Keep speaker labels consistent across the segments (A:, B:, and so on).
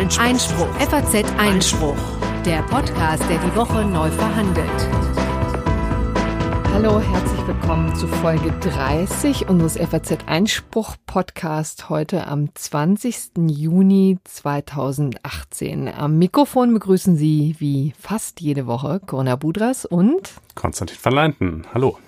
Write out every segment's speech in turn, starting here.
A: Einspruch. Einspruch. FAZ Einspruch. Der Podcast, der die Woche neu verhandelt.
B: Hallo, herzlich willkommen zu Folge 30 unseres FAZ Einspruch Podcast heute am 20. Juni 2018. Am Mikrofon begrüßen Sie wie fast jede Woche Corona Budras und
C: Konstantin van Leinten. Hallo.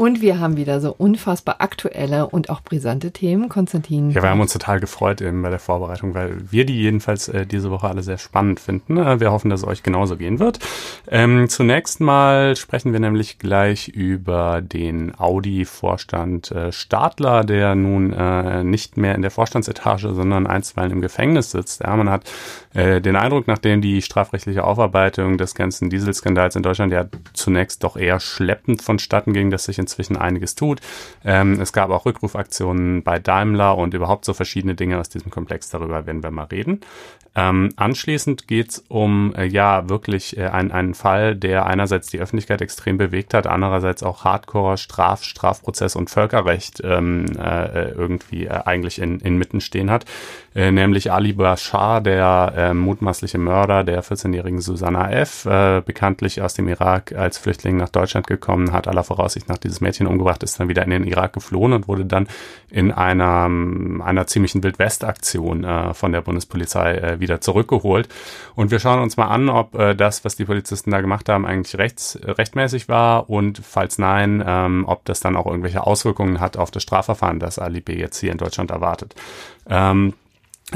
B: Und wir haben wieder so unfassbar aktuelle und auch brisante Themen. Konstantin.
C: Ja, wir haben uns total gefreut eben bei der Vorbereitung, weil wir die jedenfalls äh, diese Woche alle sehr spannend finden. Äh, wir hoffen, dass es euch genauso gehen wird. Ähm, zunächst mal sprechen wir nämlich gleich über den Audi-Vorstand äh, Stadler, der nun äh, nicht mehr in der Vorstandsetage, sondern einstweilen im Gefängnis sitzt. Ja, man hat äh, den Eindruck, nachdem die strafrechtliche Aufarbeitung des ganzen Dieselskandals in Deutschland ja zunächst doch eher schleppend vonstatten ging, dass sich in inzwischen einiges tut. Ähm, es gab auch Rückrufaktionen bei Daimler und überhaupt so verschiedene Dinge aus diesem Komplex. Darüber werden wir mal reden. Ähm, anschließend geht's um äh, ja wirklich äh, ein, einen Fall, der einerseits die Öffentlichkeit extrem bewegt hat, andererseits auch Hardcore Straf, Strafprozess und Völkerrecht ähm, äh, irgendwie äh, eigentlich in, inmitten stehen hat, äh, nämlich Ali Bashar, der äh, mutmaßliche Mörder der 14-jährigen Susanna F., äh, bekanntlich aus dem Irak als Flüchtling nach Deutschland gekommen, hat aller Voraussicht nach dieses Mädchen umgebracht, ist dann wieder in den Irak geflohen und wurde dann in einer, einer ziemlichen Wildwest-Aktion äh, von der Bundespolizei äh, wieder zurückgeholt. Und wir schauen uns mal an, ob äh, das, was die Polizisten da gemacht haben, eigentlich rechts, rechtmäßig war und falls nein, ähm, ob das dann auch irgendwelche Auswirkungen hat auf das Strafverfahren, das Ali B. jetzt hier in Deutschland erwartet. Ähm,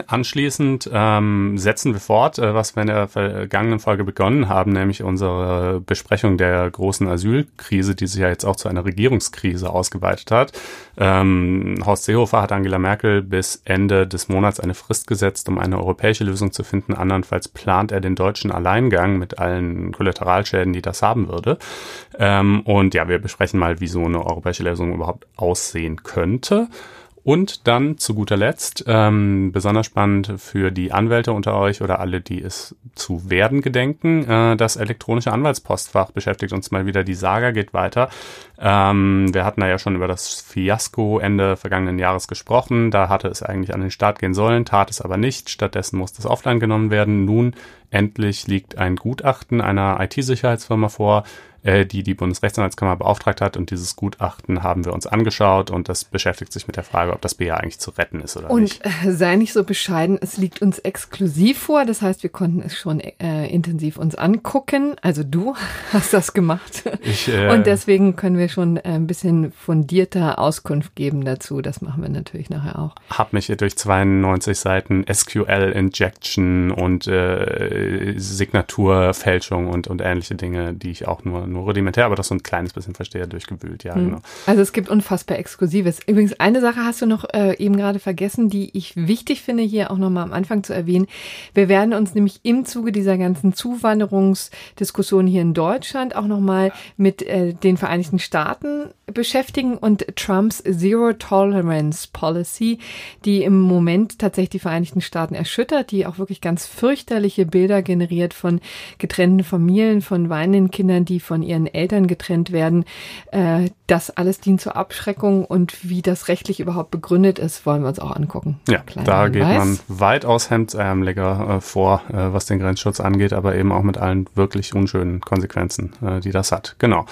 C: Anschließend ähm, setzen wir fort, äh, was wir in der vergangenen Folge begonnen haben, nämlich unsere Besprechung der großen Asylkrise, die sich ja jetzt auch zu einer Regierungskrise ausgeweitet hat. Ähm, Horst Seehofer hat Angela Merkel bis Ende des Monats eine Frist gesetzt, um eine europäische Lösung zu finden. Andernfalls plant er den deutschen Alleingang mit allen Kollateralschäden, die das haben würde. Ähm, und ja, wir besprechen mal, wie so eine europäische Lösung überhaupt aussehen könnte. Und dann zu guter Letzt, ähm, besonders spannend für die Anwälte unter euch oder alle, die es zu werden gedenken, äh, das elektronische Anwaltspostfach beschäftigt uns mal wieder. Die Saga geht weiter. Ähm, wir hatten da ja schon über das Fiasko Ende vergangenen Jahres gesprochen. Da hatte es eigentlich an den Start gehen sollen, tat es aber nicht. Stattdessen musste es offline genommen werden. Nun endlich liegt ein Gutachten einer IT-Sicherheitsfirma vor, äh, die die Bundesrechtsanwaltskammer beauftragt hat. Und dieses Gutachten haben wir uns angeschaut und das beschäftigt sich mit der Frage, ob das BA eigentlich zu retten ist oder
B: und,
C: nicht.
B: Und äh, sei nicht so bescheiden, es liegt uns exklusiv vor. Das heißt, wir konnten es schon äh, intensiv uns angucken. Also du hast das gemacht. Ich, äh, und deswegen können wir schon äh, ein bisschen fundierter Auskunft geben dazu. Das machen wir natürlich nachher auch.
C: Hab mich durch 92 Seiten SQL-Injection und äh, Signaturfälschung und, und ähnliche Dinge, die ich auch nur nur rudimentär, aber das so ein kleines bisschen verstehe, durchgewühlt, ja, mhm. genau.
B: Also es gibt unfassbar Exklusives. Übrigens, eine Sache hast du noch äh, eben gerade vergessen, die ich wichtig finde, hier auch nochmal am Anfang zu erwähnen. Wir werden uns nämlich im Zuge dieser ganzen Zuwanderungsdiskussion hier in Deutschland auch nochmal mit äh, den Vereinigten Staaten beschäftigen und Trumps Zero Tolerance Policy, die im Moment tatsächlich die Vereinigten Staaten erschüttert, die auch wirklich ganz fürchterliche Bilder generiert von getrennten Familien, von weinenden Kindern, die von ihren Eltern getrennt werden. Äh, das alles dient zur Abschreckung und wie das rechtlich überhaupt begründet ist, wollen wir uns auch angucken.
C: Ja, Kleiner da Hinweis. geht man weitaus hemdsärmeliger äh, vor, äh, was den Grenzschutz angeht, aber eben auch mit allen wirklich unschönen Konsequenzen, äh, die das hat. Genau.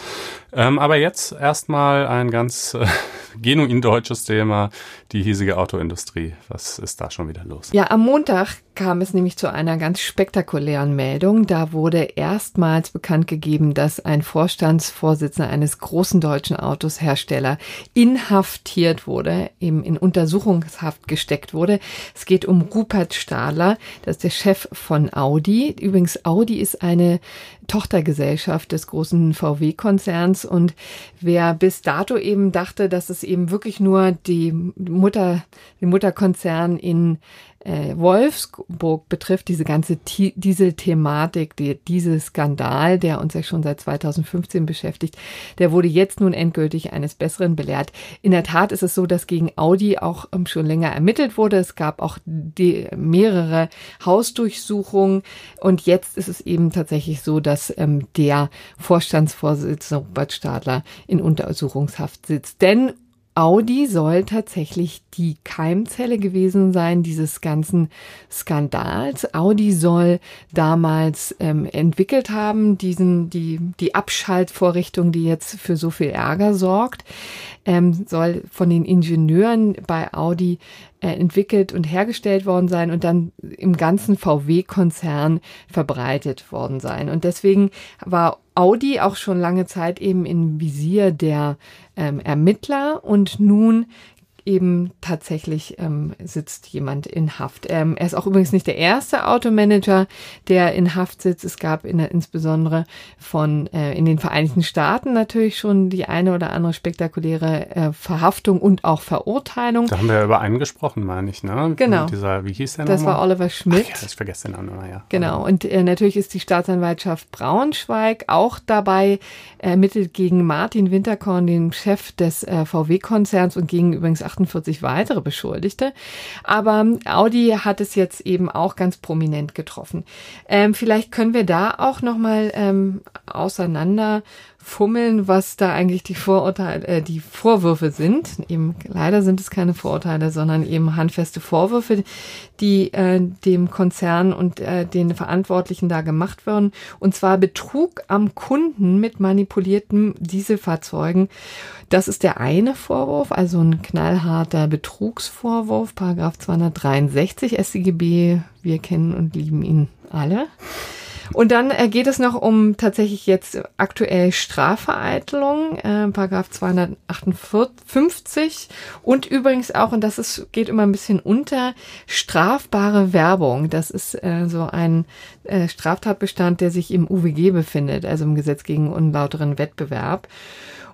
C: Ähm, aber jetzt erstmal ein ganz äh, genuin deutsches Thema, die hiesige Autoindustrie. Was ist da schon wieder los?
B: Ja, am Montag kam es nämlich zu einer ganz spektakulären Meldung. Da wurde erstmals bekannt gegeben, dass ein Vorstandsvorsitzender eines großen deutschen Autoshersteller inhaftiert wurde, eben in Untersuchungshaft gesteckt wurde. Es geht um Rupert Stahler, das ist der Chef von Audi. Übrigens, Audi ist eine Tochtergesellschaft des großen VW-Konzerns und wer bis dato eben dachte, dass es eben wirklich nur die Mutter, den Mutterkonzern in äh, Wolfsburg betrifft, diese ganze Diesel-Thematik, die, dieser Skandal, der uns ja schon seit 2015 beschäftigt, der wurde jetzt nun endgültig eines Besseren belehrt. In der Tat ist es so, dass gegen Audi auch ähm, schon länger ermittelt wurde. Es gab auch die, mehrere Hausdurchsuchungen und jetzt ist es eben tatsächlich so, dass ähm, der Vorstandsvorsitzende Robert Stadler in Untersuchungshaft sitzt. Denn Audi soll tatsächlich die Keimzelle gewesen sein dieses ganzen Skandals. Audi soll damals ähm, entwickelt haben, diesen, die, die Abschaltvorrichtung, die jetzt für so viel Ärger sorgt, ähm, soll von den Ingenieuren bei Audi äh, entwickelt und hergestellt worden sein und dann im ganzen VW-Konzern verbreitet worden sein. Und deswegen war Audi auch schon lange Zeit eben im Visier der ähm, Ermittler. Und nun eben tatsächlich ähm, sitzt jemand in Haft. Ähm, er ist auch übrigens nicht der erste Automanager, der in Haft sitzt. Es gab in, insbesondere von äh, in den Vereinigten Staaten natürlich schon die eine oder andere spektakuläre äh, Verhaftung und auch Verurteilung.
C: Da haben wir ja über einen gesprochen, meine ich, ne?
B: Genau.
C: dieser, wie hieß der
B: Das war Oliver Schmidt.
C: Ach ja, ich vergesse den Namen ja.
B: Genau. Und äh, natürlich ist die Staatsanwaltschaft Braunschweig auch dabei, ermittelt gegen Martin Winterkorn, den Chef des äh, VW-Konzerns und gegen übrigens 48 weitere Beschuldigte. Aber Audi hat es jetzt eben auch ganz prominent getroffen. Ähm, vielleicht können wir da auch nochmal ähm, auseinander fummeln, was da eigentlich die Vorurteile, äh, die Vorwürfe sind. Eben leider sind es keine Vorurteile, sondern eben handfeste Vorwürfe, die äh, dem Konzern und äh, den Verantwortlichen da gemacht werden. Und zwar Betrug am Kunden mit manipulierten Dieselfahrzeugen. Das ist der eine Vorwurf, also ein knallharter Betrugsvorwurf, Paragraph 263 StGB. Wir kennen und lieben ihn alle. Und dann äh, geht es noch um tatsächlich jetzt aktuell Strafvereitelung, äh, Paragraph 258 und übrigens auch, und das ist, geht immer ein bisschen unter, strafbare Werbung. Das ist äh, so ein äh, Straftatbestand, der sich im UWG befindet, also im Gesetz gegen unlauteren Wettbewerb.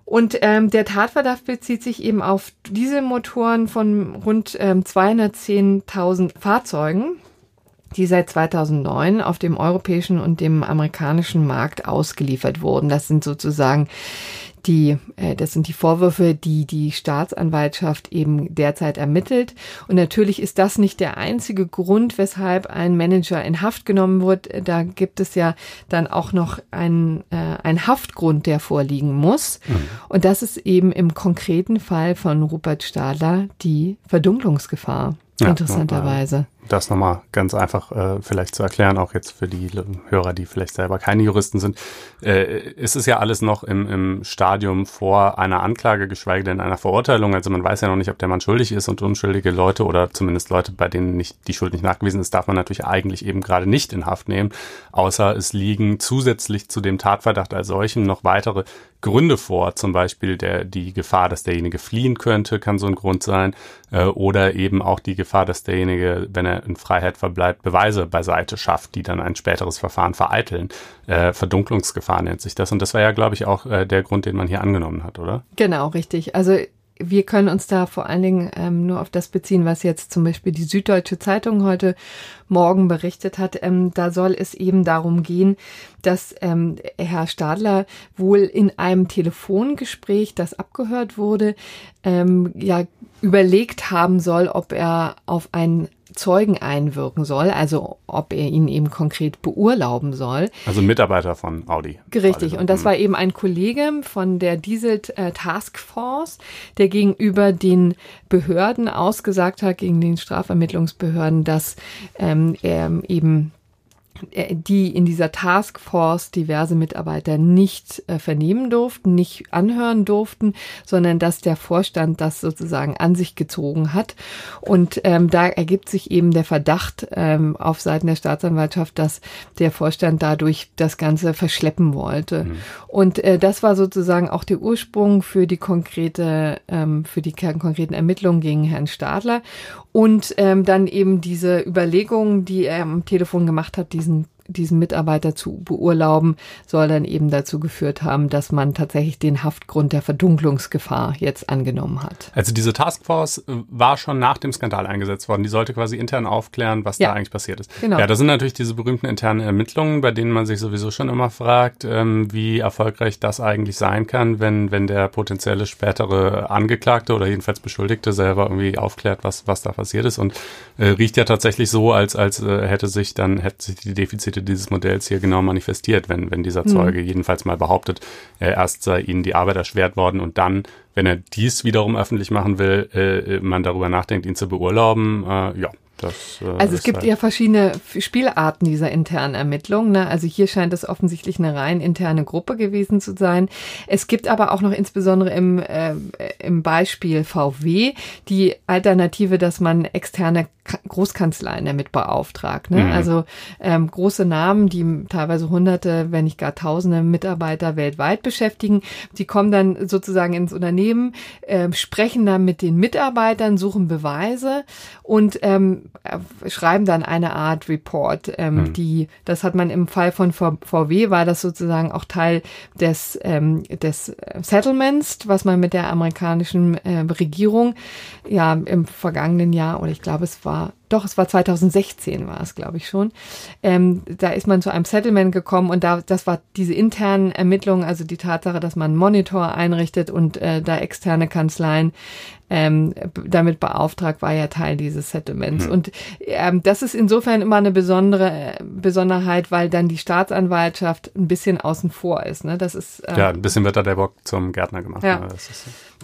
B: Und ähm, der Tatverdacht bezieht sich eben auf Dieselmotoren von rund ähm, 210.000 Fahrzeugen die seit 2009 auf dem europäischen und dem amerikanischen Markt ausgeliefert wurden. Das sind sozusagen die, äh, das sind die Vorwürfe, die die Staatsanwaltschaft eben derzeit ermittelt. Und natürlich ist das nicht der einzige Grund, weshalb ein Manager in Haft genommen wird. Da gibt es ja dann auch noch einen, äh, einen Haftgrund, der vorliegen muss. Mhm. Und das ist eben im konkreten Fall von Rupert Stadler die Verdunklungsgefahr. Ja, interessanterweise
C: das nochmal ganz einfach äh, vielleicht zu erklären, auch jetzt für die Hörer, die vielleicht selber keine Juristen sind, äh, ist es ja alles noch im, im Stadium vor einer Anklage, geschweige denn einer Verurteilung. Also man weiß ja noch nicht, ob der Mann schuldig ist und unschuldige Leute oder zumindest Leute, bei denen nicht die Schuld nicht nachgewiesen ist, darf man natürlich eigentlich eben gerade nicht in Haft nehmen, außer es liegen zusätzlich zu dem Tatverdacht als solchem noch weitere Gründe vor, zum Beispiel der, die Gefahr, dass derjenige fliehen könnte, kann so ein Grund sein, äh, oder eben auch die Gefahr, dass derjenige, wenn er in Freiheit verbleibt, Beweise beiseite schafft, die dann ein späteres Verfahren vereiteln. Äh, Verdunklungsgefahr nennt sich das. Und das war ja, glaube ich, auch äh, der Grund, den man hier angenommen hat, oder?
B: Genau, richtig. Also wir können uns da vor allen Dingen ähm, nur auf das beziehen, was jetzt zum Beispiel die Süddeutsche Zeitung heute Morgen berichtet hat. Ähm, da soll es eben darum gehen, dass ähm, Herr Stadler wohl in einem Telefongespräch, das abgehört wurde, ähm, ja überlegt haben soll, ob er auf ein Zeugen einwirken soll, also ob er ihn eben konkret beurlauben soll.
C: Also Mitarbeiter von Audi.
B: Richtig, und das war eben ein Kollege von der Diesel äh, Task Force, der gegenüber den Behörden ausgesagt hat, gegen den Strafermittlungsbehörden, dass ähm, er eben die in dieser Taskforce diverse Mitarbeiter nicht äh, vernehmen durften, nicht anhören durften, sondern dass der Vorstand das sozusagen an sich gezogen hat. Und ähm, da ergibt sich eben der Verdacht ähm, auf Seiten der Staatsanwaltschaft, dass der Vorstand dadurch das Ganze verschleppen wollte. Mhm. Und äh, das war sozusagen auch der Ursprung für die konkrete, ähm, für die konkreten Ermittlungen gegen Herrn Stadler. Und ähm, dann eben diese Überlegungen, die er am Telefon gemacht hat, diesen diesen Mitarbeiter zu beurlauben, soll dann eben dazu geführt haben, dass man tatsächlich den Haftgrund der Verdunklungsgefahr jetzt angenommen hat.
C: Also diese Taskforce äh, war schon nach dem Skandal eingesetzt worden. Die sollte quasi intern aufklären, was ja. da eigentlich passiert ist. Genau. Ja, das sind natürlich diese berühmten internen Ermittlungen, bei denen man sich sowieso schon immer fragt, ähm, wie erfolgreich das eigentlich sein kann, wenn, wenn der potenzielle spätere Angeklagte oder jedenfalls Beschuldigte selber irgendwie aufklärt, was, was da passiert ist. Und äh, riecht ja tatsächlich so, als, als äh, hätte sich dann, hätte sich die Defizite Defizite dieses Modells hier genau manifestiert, wenn, wenn dieser hm. Zeuge mhm. jedenfalls mal behauptet, äh, erst sei ihnen die Arbeit erschwert worden und dann, wenn er dies wiederum öffentlich machen will, äh, man darüber nachdenkt, ihn zu beurlauben. Äh, ja,
B: das, äh, also es gibt halt ja verschiedene Spielarten dieser internen Ermittlungen. Ne? Also hier scheint es offensichtlich eine rein interne Gruppe gewesen zu sein. Es gibt aber auch noch insbesondere im, äh, im Beispiel VW die Alternative, dass man externe Großkanzleien damit beauftragt. Ne? Mhm. Also ähm, große Namen, die teilweise hunderte, wenn nicht gar tausende Mitarbeiter weltweit beschäftigen, die kommen dann sozusagen ins Unternehmen, äh, sprechen dann mit den Mitarbeitern, suchen Beweise und ähm, äh, schreiben dann eine Art Report, ähm, mhm. die, das hat man im Fall von VW, war das sozusagen auch Teil des, ähm, des Settlements, was man mit der amerikanischen äh, Regierung ja im vergangenen Jahr, oder ich glaube es war war doch, es war 2016 war es, glaube ich schon. Ähm, da ist man zu einem Settlement gekommen und da, das war diese internen Ermittlungen, also die Tatsache, dass man einen Monitor einrichtet und äh, da externe Kanzleien ähm, damit beauftragt, war ja Teil dieses Settlements. Mhm. Und ähm, das ist insofern immer eine besondere Besonderheit, weil dann die Staatsanwaltschaft ein bisschen außen vor ist. Ne? Das ist
C: äh, ja ein bisschen wird da der Bock zum Gärtner gemacht.
B: Ja.
C: Ne?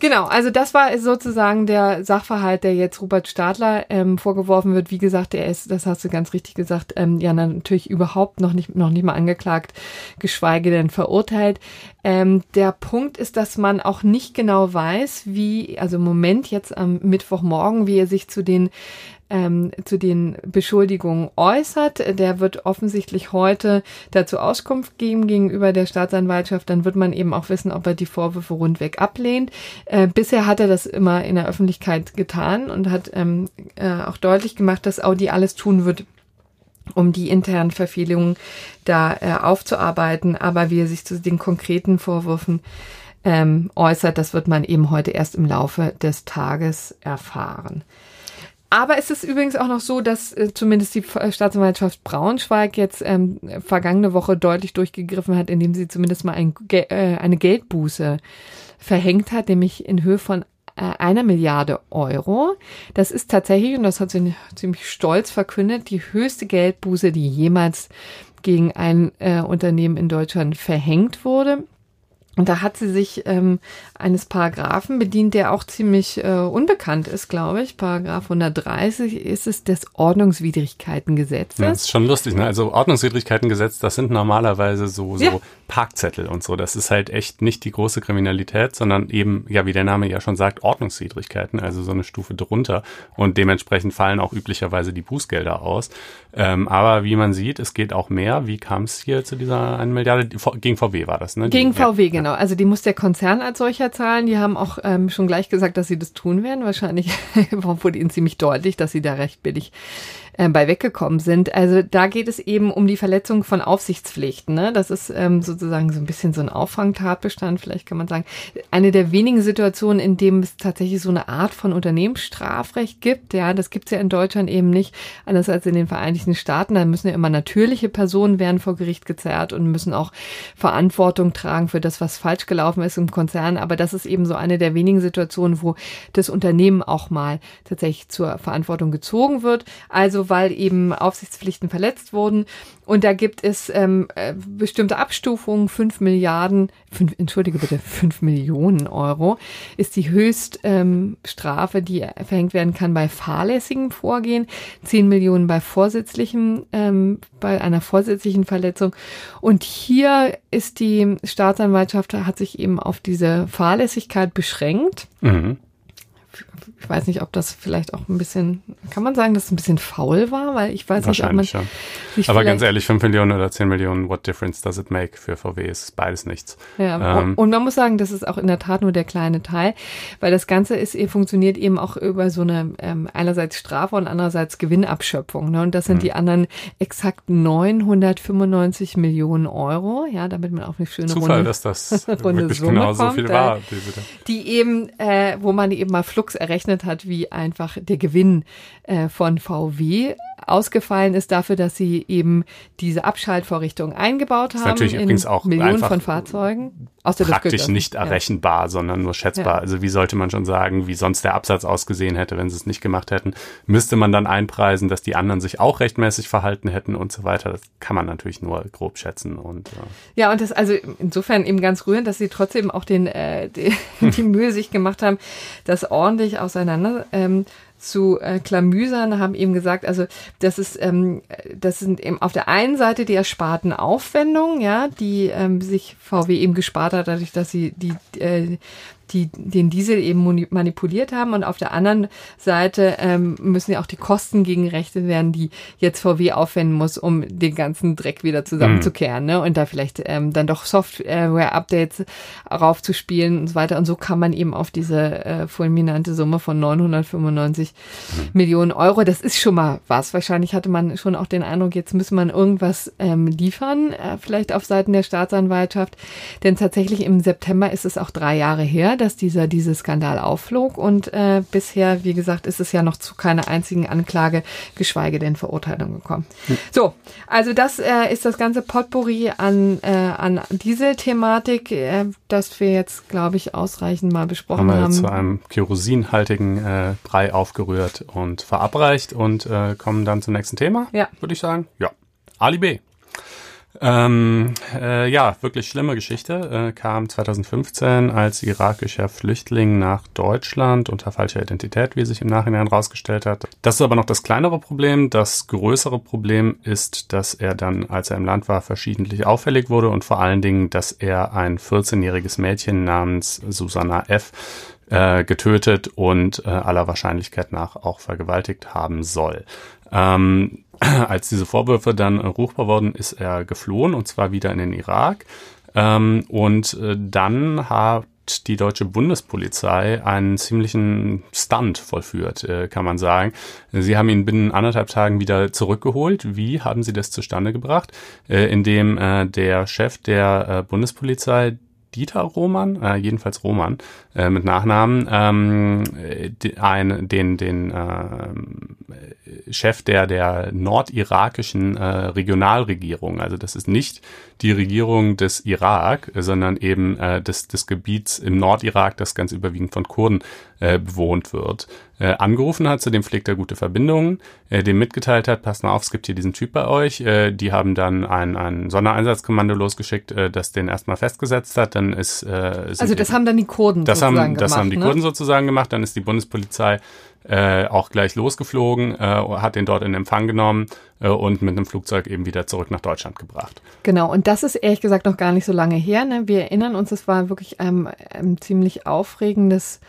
B: Genau, also das war sozusagen der Sachverhalt, der jetzt Robert Stadler ähm, vorgeworfen wird. Wie gesagt, er ist, das hast du ganz richtig gesagt, ähm, ja natürlich überhaupt noch nicht noch nicht mal angeklagt, geschweige denn verurteilt. Ähm, der Punkt ist, dass man auch nicht genau weiß, wie, also im Moment jetzt am Mittwochmorgen, wie er sich zu den ähm, zu den Beschuldigungen äußert. Der wird offensichtlich heute dazu Auskunft geben gegenüber der Staatsanwaltschaft. Dann wird man eben auch wissen, ob er die Vorwürfe rundweg ablehnt. Äh, bisher hat er das immer in der Öffentlichkeit getan und hat ähm, äh, auch deutlich gemacht, dass Audi alles tun wird, um die internen Verfehlungen da äh, aufzuarbeiten. Aber wie er sich zu den konkreten Vorwürfen ähm, äußert, das wird man eben heute erst im Laufe des Tages erfahren. Aber es ist übrigens auch noch so, dass äh, zumindest die äh, Staatsanwaltschaft Braunschweig jetzt ähm, vergangene Woche deutlich durchgegriffen hat, indem sie zumindest mal ein, äh, eine Geldbuße verhängt hat, nämlich in Höhe von äh, einer Milliarde Euro. Das ist tatsächlich, und das hat sie ziemlich stolz verkündet, die höchste Geldbuße, die jemals gegen ein äh, Unternehmen in Deutschland verhängt wurde. Und da hat sie sich ähm, eines Paragraphen bedient, der auch ziemlich äh, unbekannt ist, glaube ich. Paragraph 130 ist es des Ordnungswidrigkeitengesetzes. Ja,
C: das ist schon lustig, ne? Also Ordnungswidrigkeitengesetz, das sind normalerweise so, so ja. Parkzettel und so. Das ist halt echt nicht die große Kriminalität, sondern eben, ja, wie der Name ja schon sagt, Ordnungswidrigkeiten, also so eine Stufe drunter. Und dementsprechend fallen auch üblicherweise die Bußgelder aus. Ähm, aber wie man sieht, es geht auch mehr. Wie kam es hier zu dieser 1 Milliarde? Gegen VW war das, ne?
B: Gegen die, VW, ja, genau. Genau, also die muss der Konzern als solcher zahlen. Die haben auch ähm, schon gleich gesagt, dass sie das tun werden. Wahrscheinlich wurde ihnen ziemlich deutlich, dass sie da recht billig äh, bei weggekommen sind. Also da geht es eben um die Verletzung von Aufsichtspflichten. Ne? Das ist ähm, sozusagen so ein bisschen so ein Auffangtatbestand, vielleicht kann man sagen. Eine der wenigen Situationen, in dem es tatsächlich so eine Art von Unternehmensstrafrecht gibt. Ja, das gibt es ja in Deutschland eben nicht, anders als in den Vereinigten Staaten. Da müssen ja immer natürliche Personen werden vor Gericht gezerrt und müssen auch Verantwortung tragen für das, was falsch gelaufen ist im Konzern. Aber das ist eben so eine der wenigen Situationen, wo das Unternehmen auch mal tatsächlich zur Verantwortung gezogen wird. Also weil eben Aufsichtspflichten verletzt wurden. Und da gibt es ähm, äh, bestimmte Abstufungen. Fünf Milliarden, fünf, entschuldige bitte, fünf Millionen Euro ist die Höchststrafe, ähm, die verhängt werden kann bei fahrlässigem Vorgehen. Zehn Millionen bei vorsätzlichem, ähm, bei einer vorsätzlichen Verletzung. Und hier ist die Staatsanwaltschaft, hat sich eben auf diese Fahrlässigkeit beschränkt. Mhm ich weiß nicht, ob das vielleicht auch ein bisschen, kann man sagen, dass es ein bisschen faul war, weil ich weiß nicht, ob man. Ja.
C: Aber ganz ehrlich, 5 Millionen oder 10 Millionen, what difference does it make für VW? Ist beides nichts.
B: Ja, ähm, und man muss sagen, das ist auch in der Tat nur der kleine Teil, weil das Ganze ist, funktioniert eben auch über so eine ähm, einerseits Strafe und andererseits Gewinnabschöpfung. Ne? Und das sind mhm. die anderen exakt 995 Millionen Euro, ja, damit man auch eine schöne
C: Zufall, Runde, dass das Runde
B: wirklich genau so viel war. Die, die eben, äh, wo man eben mal Flux errechnet berechnet hat, wie einfach der Gewinn äh, von VW ausgefallen ist dafür, dass sie eben diese Abschaltvorrichtung eingebaut haben
C: natürlich
B: in
C: übrigens auch
B: Millionen von Fahrzeugen. Aus der
C: praktisch nicht errechenbar, ja. sondern nur schätzbar. Ja. Also wie sollte man schon sagen, wie sonst der Absatz ausgesehen hätte, wenn sie es nicht gemacht hätten? Müsste man dann einpreisen, dass die anderen sich auch rechtmäßig verhalten hätten und so weiter. Das kann man natürlich nur grob schätzen. Und,
B: ja. ja, und das also insofern eben ganz rührend, dass sie trotzdem auch den, äh, die, die Mühe sich gemacht haben, das ordentlich auseinander. Ähm, zu äh, Klamüsern haben eben gesagt, also das ist, ähm, das sind eben auf der einen Seite die ersparten Aufwendungen, ja, die ähm, sich VW eben gespart hat, dadurch, dass sie die äh, die den Diesel eben manipuliert haben und auf der anderen Seite ähm, müssen ja auch die Kosten gegenrechnet werden, die jetzt VW aufwenden muss, um den ganzen Dreck wieder zusammenzukehren mhm. ne? und da vielleicht ähm, dann doch Software-Updates raufzuspielen und so weiter und so kann man eben auf diese äh, fulminante Summe von 995 mhm. Millionen Euro, das ist schon mal was. Wahrscheinlich hatte man schon auch den Eindruck, jetzt muss man irgendwas ähm, liefern, äh, vielleicht auf Seiten der Staatsanwaltschaft, denn tatsächlich im September ist es auch drei Jahre her, dass dieser diese Skandal aufflog und äh, bisher, wie gesagt, ist es ja noch zu keiner einzigen Anklage, geschweige denn Verurteilung gekommen. Hm. So, also das äh, ist das ganze Potpourri an äh, an diese Thematik, äh, das wir jetzt, glaube ich, ausreichend mal besprochen haben.
C: Haben wir zu einem kerosinhaltigen äh, Brei aufgerührt und verabreicht und äh, kommen dann zum nächsten Thema. Ja, würde ich sagen. Ja, Ali B. Ähm, äh, ja, wirklich schlimme Geschichte. Äh, kam 2015 als irakischer Flüchtling nach Deutschland unter falscher Identität, wie sich im Nachhinein herausgestellt hat. Das ist aber noch das kleinere Problem. Das größere Problem ist, dass er dann, als er im Land war, verschiedentlich auffällig wurde und vor allen Dingen, dass er ein 14-jähriges Mädchen namens Susanna F äh, getötet und äh, aller Wahrscheinlichkeit nach auch vergewaltigt haben soll. Ähm, als diese Vorwürfe dann ruchbar wurden, ist er geflohen und zwar wieder in den Irak. Ähm, und äh, dann hat die deutsche Bundespolizei einen ziemlichen Stunt vollführt, äh, kann man sagen. Sie haben ihn binnen anderthalb Tagen wieder zurückgeholt. Wie haben Sie das zustande gebracht? Äh, indem äh, der Chef der äh, Bundespolizei Dieter Roman, äh, jedenfalls Roman äh, mit Nachnamen, ähm, ein, den, den äh, Chef der, der nordirakischen äh, Regionalregierung, also das ist nicht die Regierung des Irak, sondern eben äh, des, des Gebiets im Nordirak, das ganz überwiegend von Kurden äh, bewohnt wird, äh, angerufen hat, zu dem pflegt er gute Verbindungen, äh, dem mitgeteilt hat, passt mal auf, es gibt hier diesen Typ bei euch. Äh, die haben dann ein, ein Sondereinsatzkommando losgeschickt, äh, das den erstmal festgesetzt hat. Dann ist äh,
B: also das haben dann die Kurden
C: das haben, das
B: gemacht,
C: haben die
B: ne?
C: Kurden sozusagen gemacht. Dann ist die Bundespolizei äh, auch gleich losgeflogen, äh, hat den dort in Empfang genommen äh, und mit einem Flugzeug eben wieder zurück nach Deutschland gebracht.
B: Genau, und das ist ehrlich gesagt noch gar nicht so lange her. Ne? Wir erinnern uns, es war wirklich ein, ein ziemlich aufregendes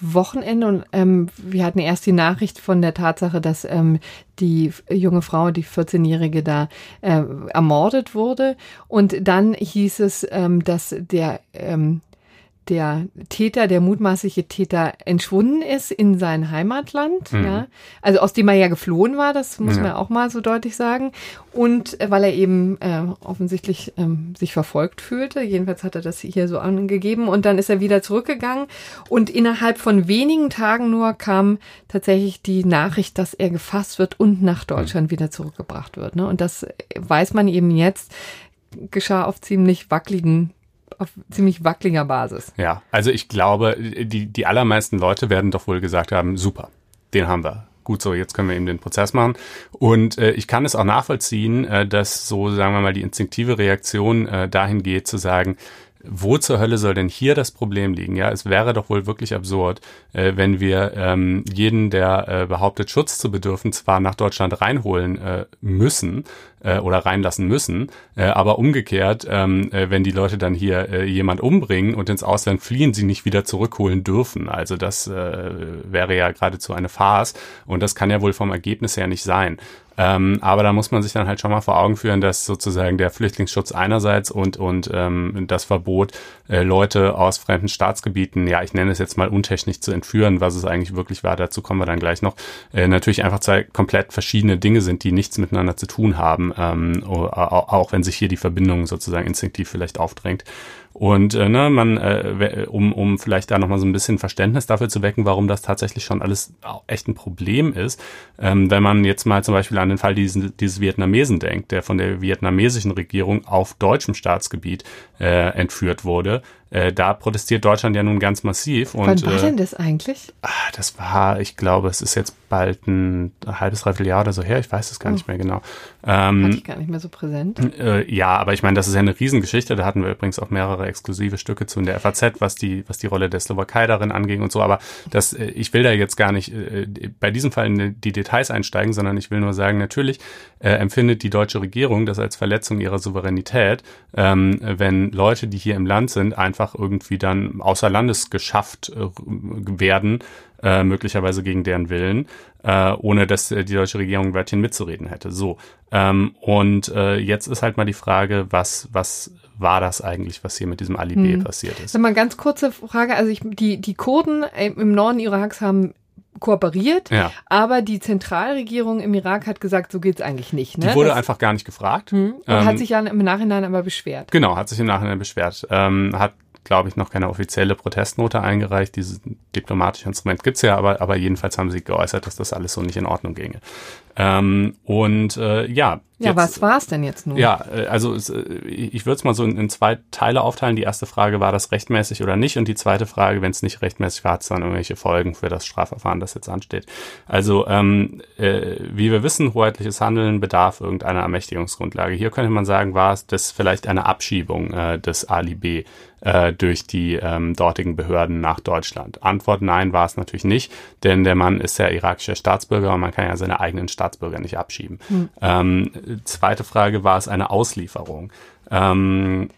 B: Wochenende und ähm, wir hatten erst die Nachricht von der Tatsache, dass ähm, die junge Frau, die 14-Jährige da äh, ermordet wurde und dann hieß es, ähm, dass der ähm, der Täter, der mutmaßliche Täter entschwunden ist in sein Heimatland, mhm. ja, also aus dem er ja geflohen war, das muss ja. man auch mal so deutlich sagen, und äh, weil er eben äh, offensichtlich ähm, sich verfolgt fühlte, jedenfalls hat er das hier so angegeben, und dann ist er wieder zurückgegangen und innerhalb von wenigen Tagen nur kam tatsächlich die Nachricht, dass er gefasst wird und nach Deutschland mhm. wieder zurückgebracht wird, ne? und das weiß man eben jetzt geschah auf ziemlich wackeligen auf ziemlich wackeliger Basis.
C: Ja, also ich glaube, die, die allermeisten Leute werden doch wohl gesagt haben, super, den haben wir. Gut so, jetzt können wir eben den Prozess machen. Und äh, ich kann es auch nachvollziehen, äh, dass so, sagen wir mal, die instinktive Reaktion äh, dahin geht, zu sagen, wo zur Hölle soll denn hier das Problem liegen? Ja, es wäre doch wohl wirklich absurd, äh, wenn wir ähm, jeden, der äh, behauptet, Schutz zu bedürfen, zwar nach Deutschland reinholen äh, müssen äh, oder reinlassen müssen, äh, aber umgekehrt, ähm, äh, wenn die Leute dann hier äh, jemand umbringen und ins Ausland fliehen, sie nicht wieder zurückholen dürfen. Also das äh, wäre ja geradezu eine Farce und das kann ja wohl vom Ergebnis her nicht sein. Ähm, aber da muss man sich dann halt schon mal vor Augen führen, dass sozusagen der Flüchtlingsschutz einerseits und, und ähm, das Verbot, äh, Leute aus fremden Staatsgebieten, ja, ich nenne es jetzt mal untechnisch zu entführen, was es eigentlich wirklich war, dazu kommen wir dann gleich noch, äh, natürlich einfach zwei komplett verschiedene Dinge sind, die nichts miteinander zu tun haben, ähm, auch wenn sich hier die Verbindung sozusagen instinktiv vielleicht aufdrängt. Und äh, ne, man, äh, um, um vielleicht da nochmal so ein bisschen Verständnis dafür zu wecken, warum das tatsächlich schon alles echt ein Problem ist, ähm, wenn man jetzt mal zum Beispiel an den Fall dieses, dieses Vietnamesen denkt, der von der vietnamesischen Regierung auf deutschem Staatsgebiet äh, entführt wurde, äh, da protestiert Deutschland ja nun ganz massiv.
B: Und, Wann war äh, denn das eigentlich?
C: Ah, das war, ich glaube, es ist jetzt bald ein halbes, dreiviertel Jahr oder so her. Ich weiß es gar oh. nicht mehr genau.
B: Ähm, Hatte ich gar nicht mehr so präsent.
C: Äh, ja, aber ich meine, das ist ja eine Riesengeschichte. Da hatten wir übrigens auch mehrere exklusive Stücke zu in der FAZ, was die, was die Rolle der Slowakei darin anging und so. Aber das, äh, ich will da jetzt gar nicht äh, bei diesem Fall in die Details einsteigen, sondern ich will nur sagen, natürlich äh, empfindet die deutsche Regierung das als Verletzung ihrer Souveränität, ähm, wenn Leute, die hier im Land sind, einfach irgendwie dann außer Landes geschafft äh, werden, äh, möglicherweise gegen deren Willen, äh, ohne dass äh, die deutsche Regierung ein Wörtchen mitzureden hätte. So. Ähm, und äh, jetzt ist halt mal die Frage, was, was war das eigentlich, was hier mit diesem Ali B hm. passiert ist?
B: Sag mal ganz kurze Frage. Also ich, die, die Kurden im Norden Iraks haben kooperiert, ja. aber die Zentralregierung im Irak hat gesagt, so geht's eigentlich nicht.
C: Ne? Die wurde das, einfach gar nicht gefragt.
B: Hm, ähm, hat sich ja im Nachhinein aber beschwert.
C: Genau, hat sich im Nachhinein beschwert. Ähm, hat glaube ich, noch keine offizielle Protestnote eingereicht. Dieses diplomatische Instrument gibt's ja, aber, aber jedenfalls haben sie geäußert, dass das alles so nicht in Ordnung ginge. Ähm, und äh, ja.
B: Ja, jetzt, was war's denn jetzt nun?
C: Ja, äh, also es, äh, ich würde es mal so in, in, zwei Teile aufteilen. Die erste Frage, war das rechtmäßig oder nicht? Und die zweite Frage, wenn es nicht rechtmäßig war, hat es dann irgendwelche Folgen für das Strafverfahren, das jetzt ansteht. Also ähm, äh, wie wir wissen, hoheitliches Handeln bedarf irgendeiner Ermächtigungsgrundlage. Hier könnte man sagen, war es das vielleicht eine Abschiebung äh, des Ali B äh, durch die ähm, dortigen Behörden nach Deutschland? Antwort nein war es natürlich nicht, denn der Mann ist ja irakischer Staatsbürger und man kann ja seine eigenen Staatsbürger nicht abschieben. Hm. Ähm, zweite Frage, war es eine Auslieferung? Ähm,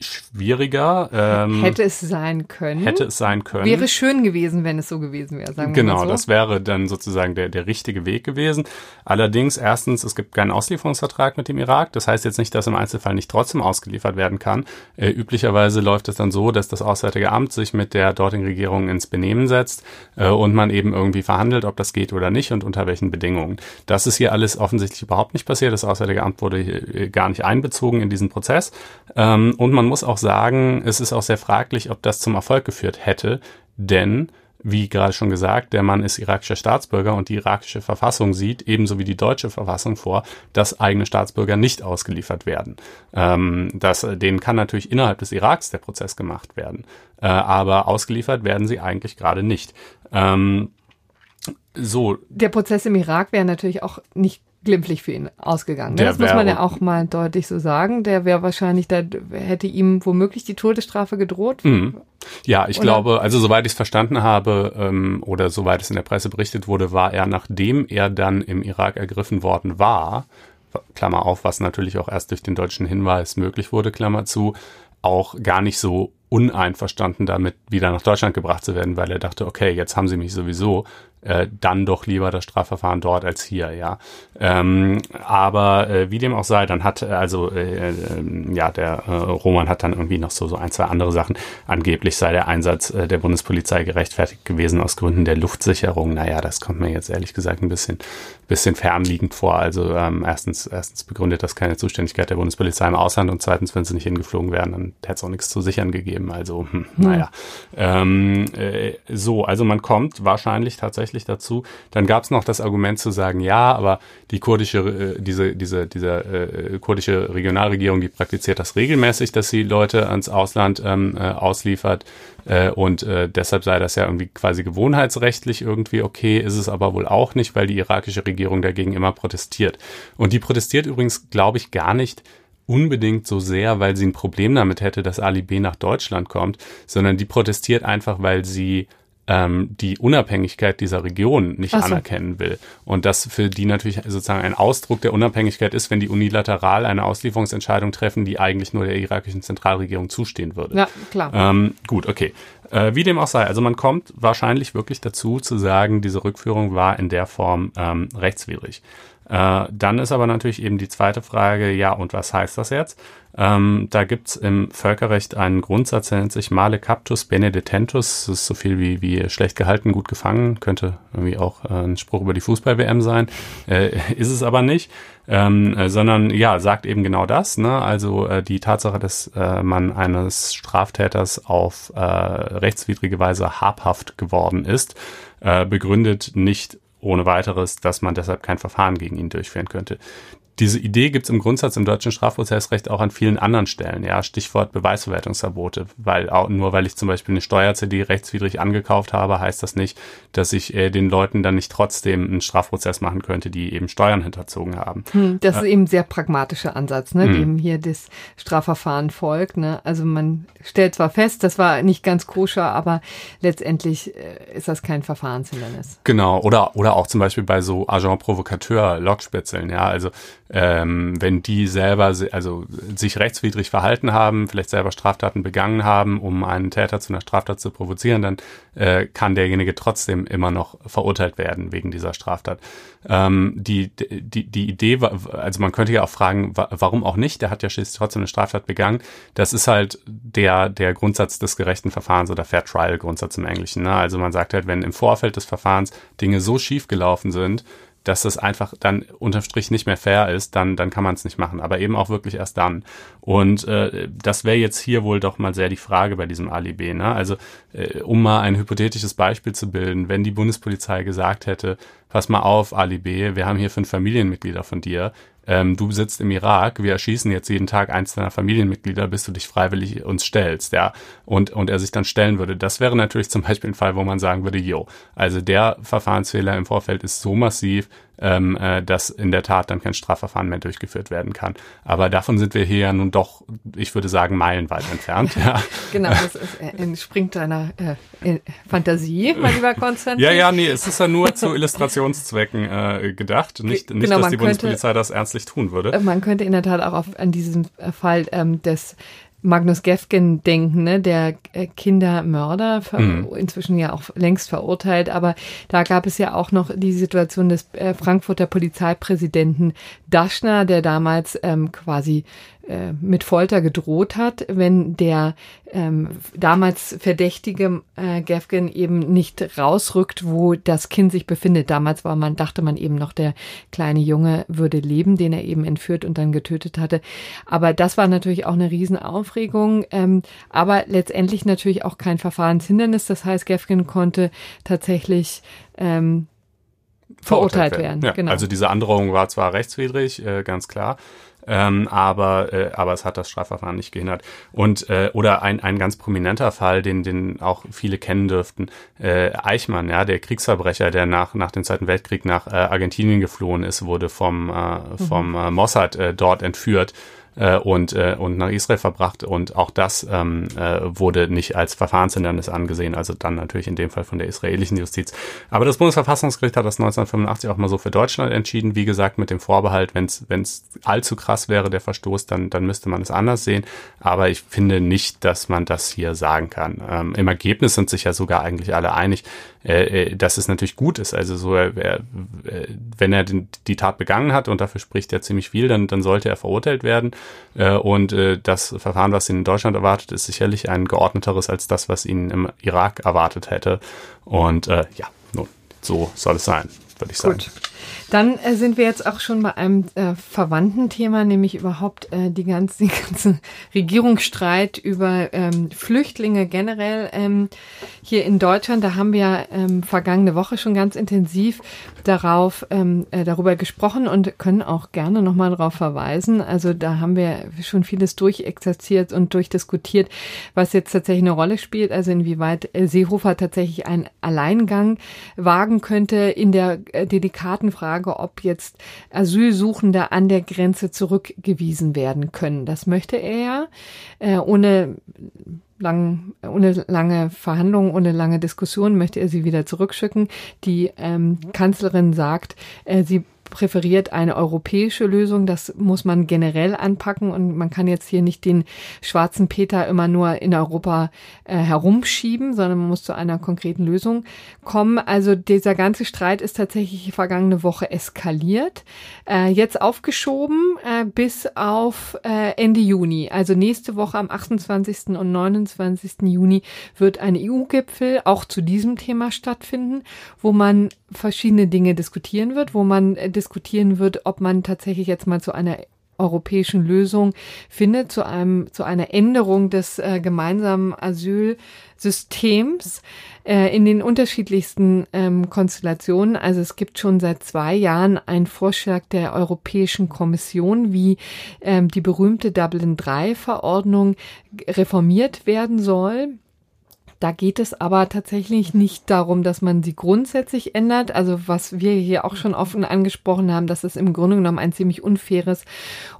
C: schwieriger.
B: Ähm, hätte es sein können.
C: Hätte es sein können.
B: Wäre schön gewesen, wenn es so gewesen wäre. Sagen
C: genau,
B: wir so.
C: das wäre dann sozusagen der, der richtige Weg gewesen. Allerdings, erstens, es gibt keinen Auslieferungsvertrag mit dem Irak. Das heißt jetzt nicht, dass im Einzelfall nicht trotzdem ausgeliefert werden kann. Äh, üblicherweise läuft es dann so, dass das Auswärtige Amt sich mit der dortigen Regierung ins Benehmen setzt äh, und man eben irgendwie verhandelt, ob das geht oder nicht und unter welchen Bedingungen. Das ist hier alles offensichtlich überhaupt nicht passiert. Das Auswärtige Amt wurde äh, gar nicht einbezogen in diesen Prozess. Ähm, und man muss auch sagen, es ist auch sehr fraglich, ob das zum Erfolg geführt hätte, denn wie gerade schon gesagt, der Mann ist irakischer Staatsbürger und die irakische Verfassung sieht, ebenso wie die deutsche Verfassung vor, dass eigene Staatsbürger nicht ausgeliefert werden. Ähm, das, denen kann natürlich innerhalb des Iraks der Prozess gemacht werden, äh, aber ausgeliefert werden sie eigentlich gerade nicht. Ähm, so.
B: Der Prozess im Irak wäre natürlich auch nicht glimpflich für ihn ausgegangen. Ne? Das muss man ja auch mal deutlich so sagen. Der wäre wahrscheinlich, da hätte ihm womöglich die Todesstrafe gedroht.
C: Mhm. Ja, ich oder? glaube, also soweit ich es verstanden habe ähm, oder soweit es in der Presse berichtet wurde, war er, nachdem er dann im Irak ergriffen worden war, Klammer auf, was natürlich auch erst durch den deutschen Hinweis möglich wurde, Klammer zu, auch gar nicht so uneinverstanden damit, wieder nach Deutschland gebracht zu werden, weil er dachte, okay, jetzt haben sie mich sowieso, äh, dann doch lieber das Strafverfahren dort als hier, ja. Ähm, aber äh, wie dem auch sei, dann hat also äh, äh, ja der äh, Roman hat dann irgendwie noch so so ein zwei andere Sachen. Angeblich sei der Einsatz äh, der Bundespolizei gerechtfertigt gewesen aus Gründen der Luftsicherung. Naja, das kommt mir jetzt ehrlich gesagt ein bisschen bisschen fernliegend vor. Also ähm, erstens erstens begründet das keine Zuständigkeit der Bundespolizei im Ausland und zweitens, wenn sie nicht hingeflogen wären, dann hätte es auch nichts zu sichern gegeben. Also hm, naja, ähm, äh, so also man kommt wahrscheinlich tatsächlich tatsächlich dazu. Dann gab es noch das Argument zu sagen, ja, aber die kurdische, äh, diese, diese, diese äh, kurdische Regionalregierung, die praktiziert das regelmäßig, dass sie Leute ans Ausland ähm, äh, ausliefert. Äh, und äh, deshalb sei das ja irgendwie quasi gewohnheitsrechtlich irgendwie okay, ist es aber wohl auch nicht, weil die irakische Regierung dagegen immer protestiert. Und die protestiert übrigens, glaube ich, gar nicht unbedingt so sehr, weil sie ein Problem damit hätte, dass Ali B nach Deutschland kommt, sondern die protestiert einfach, weil sie ähm, die Unabhängigkeit dieser Region nicht so. anerkennen will. Und das für die natürlich sozusagen ein Ausdruck der Unabhängigkeit ist, wenn die unilateral eine Auslieferungsentscheidung treffen, die eigentlich nur der irakischen Zentralregierung zustehen würde.
B: Ja, klar.
C: Ähm, gut, okay. Äh, wie dem auch sei, also man kommt wahrscheinlich wirklich dazu zu sagen, diese Rückführung war in der Form ähm, rechtswidrig. Äh, dann ist aber natürlich eben die zweite Frage, ja, und was heißt das jetzt? Ähm, da gibt's im Völkerrecht einen Grundsatz, der nennt sich Male Captus Benedetentus. Das ist so viel wie, wie schlecht gehalten, gut gefangen. Könnte irgendwie auch äh, ein Spruch über die Fußball-WM sein. Äh, ist es aber nicht. Ähm, äh, sondern ja, sagt eben genau das. Ne? Also äh, die Tatsache, dass äh, man eines Straftäters auf rechtswidrige Weise habhaft geworden ist, begründet nicht ohne weiteres, dass man deshalb kein Verfahren gegen ihn durchführen könnte diese Idee gibt es im Grundsatz im deutschen Strafprozessrecht auch an vielen anderen Stellen. Ja, Stichwort Beweisverwertungsverbote, weil auch nur weil ich zum Beispiel eine Steuer-CD rechtswidrig angekauft habe, heißt das nicht, dass ich äh, den Leuten dann nicht trotzdem einen Strafprozess machen könnte, die eben Steuern hinterzogen haben.
B: Hm, das äh, ist eben ein sehr pragmatischer Ansatz, ne, hm. dem hier das Strafverfahren folgt. Ne? Also man stellt zwar fest, das war nicht ganz koscher, aber letztendlich äh, ist das kein Verfahrenshindernis.
C: Genau, oder oder auch zum Beispiel bei so Agent Provocateur, Lockspitzeln, ja, also ähm, wenn die selber also sich rechtswidrig verhalten haben, vielleicht selber Straftaten begangen haben, um einen Täter zu einer Straftat zu provozieren, dann äh, kann derjenige trotzdem immer noch verurteilt werden wegen dieser Straftat. Ähm, die, die, die Idee, war, also man könnte ja auch fragen, warum auch nicht? Der hat ja schließlich trotzdem eine Straftat begangen. Das ist halt der, der Grundsatz des gerechten Verfahrens oder Fair Trial Grundsatz im Englischen. Ne? Also man sagt halt, wenn im Vorfeld des Verfahrens Dinge so schief gelaufen sind, dass das einfach dann unterm Strich nicht mehr fair ist, dann, dann kann man es nicht machen. Aber eben auch wirklich erst dann. Und äh, das wäre jetzt hier wohl doch mal sehr die Frage bei diesem AliB. Ne? Also äh, um mal ein hypothetisches Beispiel zu bilden, wenn die Bundespolizei gesagt hätte, pass mal auf, Ali wir haben hier fünf Familienmitglieder von dir, ähm, du sitzt im Irak, wir erschießen jetzt jeden Tag eins deiner Familienmitglieder, bis du dich freiwillig uns stellst, ja, und, und er sich dann stellen würde. Das wäre natürlich zum Beispiel ein Fall, wo man sagen würde, jo, also der Verfahrensfehler im Vorfeld ist so massiv, ähm, äh, dass in der Tat dann kein Strafverfahren mehr durchgeführt werden kann. Aber davon sind wir hier ja nun doch, ich würde sagen, meilenweit entfernt. Ja.
B: Genau, das ist, äh, entspringt deiner äh, Fantasie, mein lieber Konstantin.
C: Ja, ja, nee, es ist ja nur zu Illustrationszwecken äh, gedacht. Nicht, nicht genau, dass die Bundespolizei das ernstlich tun würde.
B: Äh, man könnte in der Tat auch auf, an diesem Fall ähm, des Magnus Gefgen denken, ne, der äh, Kindermörder, mhm. inzwischen ja auch längst verurteilt, aber da gab es ja auch noch die Situation des äh, Frankfurter Polizeipräsidenten Daschner, der damals ähm, quasi äh, mit Folter gedroht hat, wenn der ähm, damals verdächtige äh, Gefgen eben nicht rausrückt, wo das Kind sich befindet. Damals war man, dachte man eben noch, der kleine Junge würde leben, den er eben entführt und dann getötet hatte. Aber das war natürlich auch eine Riesenaufregung, ähm, aber letztendlich natürlich auch kein Verfahrenshindernis. Das heißt, Gefgen konnte tatsächlich ähm, verurteilt, verurteilt werden. werden.
C: Ja, genau. Also diese Androhung war zwar rechtswidrig, äh, ganz klar ähm, aber, äh, aber es hat das Strafverfahren nicht gehindert. Und äh, oder ein, ein ganz prominenter Fall, den, den auch viele kennen dürften, äh, Eichmann, ja, der Kriegsverbrecher, der nach, nach dem Zweiten Weltkrieg nach äh, Argentinien geflohen ist, wurde vom, äh, vom äh, Mossad äh, dort entführt äh, und, äh, und nach Israel verbracht. Und auch das ähm, äh, wurde nicht als Verfahrenshindernis angesehen, also dann natürlich in dem Fall von der israelischen Justiz. Aber das Bundesverfassungsgericht hat das 1985 auch mal so für Deutschland entschieden. Wie gesagt, mit dem Vorbehalt, wenn es allzu krass wäre, der Verstoß, dann, dann müsste man es anders sehen. Aber ich finde nicht, dass man das hier sagen kann. Ähm, Im Ergebnis sind sich ja sogar eigentlich alle einig, äh, äh dass es natürlich gut ist. Also so, äh, äh, wenn er den, die Tat begangen hat und dafür spricht er ziemlich viel, dann, dann sollte er verurteilt werden. Äh, und äh, das Verfahren, was ihn in Deutschland erwartet, ist sicherlich ein geordneteres als das, was ihn im Irak erwartet hätte. Und äh, ja, nun, so soll es sein, würde ich sagen.
B: Dann äh, sind wir jetzt auch schon bei einem äh, verwandten Thema, nämlich überhaupt äh, die ganze, die ganze Regierungsstreit über ähm, Flüchtlinge generell ähm, hier in Deutschland. Da haben wir ähm, vergangene Woche schon ganz intensiv darauf ähm, äh, darüber gesprochen und können auch gerne nochmal darauf verweisen. Also da haben wir schon vieles durchexerziert und durchdiskutiert, was jetzt tatsächlich eine Rolle spielt. Also inwieweit äh, Seehofer tatsächlich einen Alleingang wagen könnte in der äh, delikaten Frage, ob jetzt Asylsuchende an der Grenze zurückgewiesen werden können. Das möchte er ja, äh, ohne lang, ohne lange Verhandlungen, ohne lange Diskussion möchte er sie wieder zurückschicken. Die ähm, Kanzlerin sagt, äh, sie präferiert eine europäische Lösung. Das muss man generell anpacken und man kann jetzt hier nicht den schwarzen Peter immer nur in Europa äh, herumschieben, sondern man muss zu einer konkreten Lösung kommen. Also dieser ganze Streit ist tatsächlich vergangene Woche eskaliert, äh, jetzt aufgeschoben äh, bis auf äh, Ende Juni. Also nächste Woche am 28. und 29. Juni wird ein EU-Gipfel auch zu diesem Thema stattfinden, wo man verschiedene Dinge diskutieren wird, wo man äh, diskutieren wird, ob man tatsächlich jetzt mal zu einer europäischen Lösung findet, zu einem, zu einer Änderung des äh, gemeinsamen Asylsystems äh, in den unterschiedlichsten ähm, Konstellationen. Also es gibt schon seit zwei Jahren einen Vorschlag der Europäischen Kommission, wie ähm, die berühmte Dublin III Verordnung reformiert werden soll. Da geht es aber tatsächlich nicht darum, dass man sie grundsätzlich ändert. Also was wir hier auch schon offen angesprochen haben, dass es im Grunde genommen ein ziemlich unfaires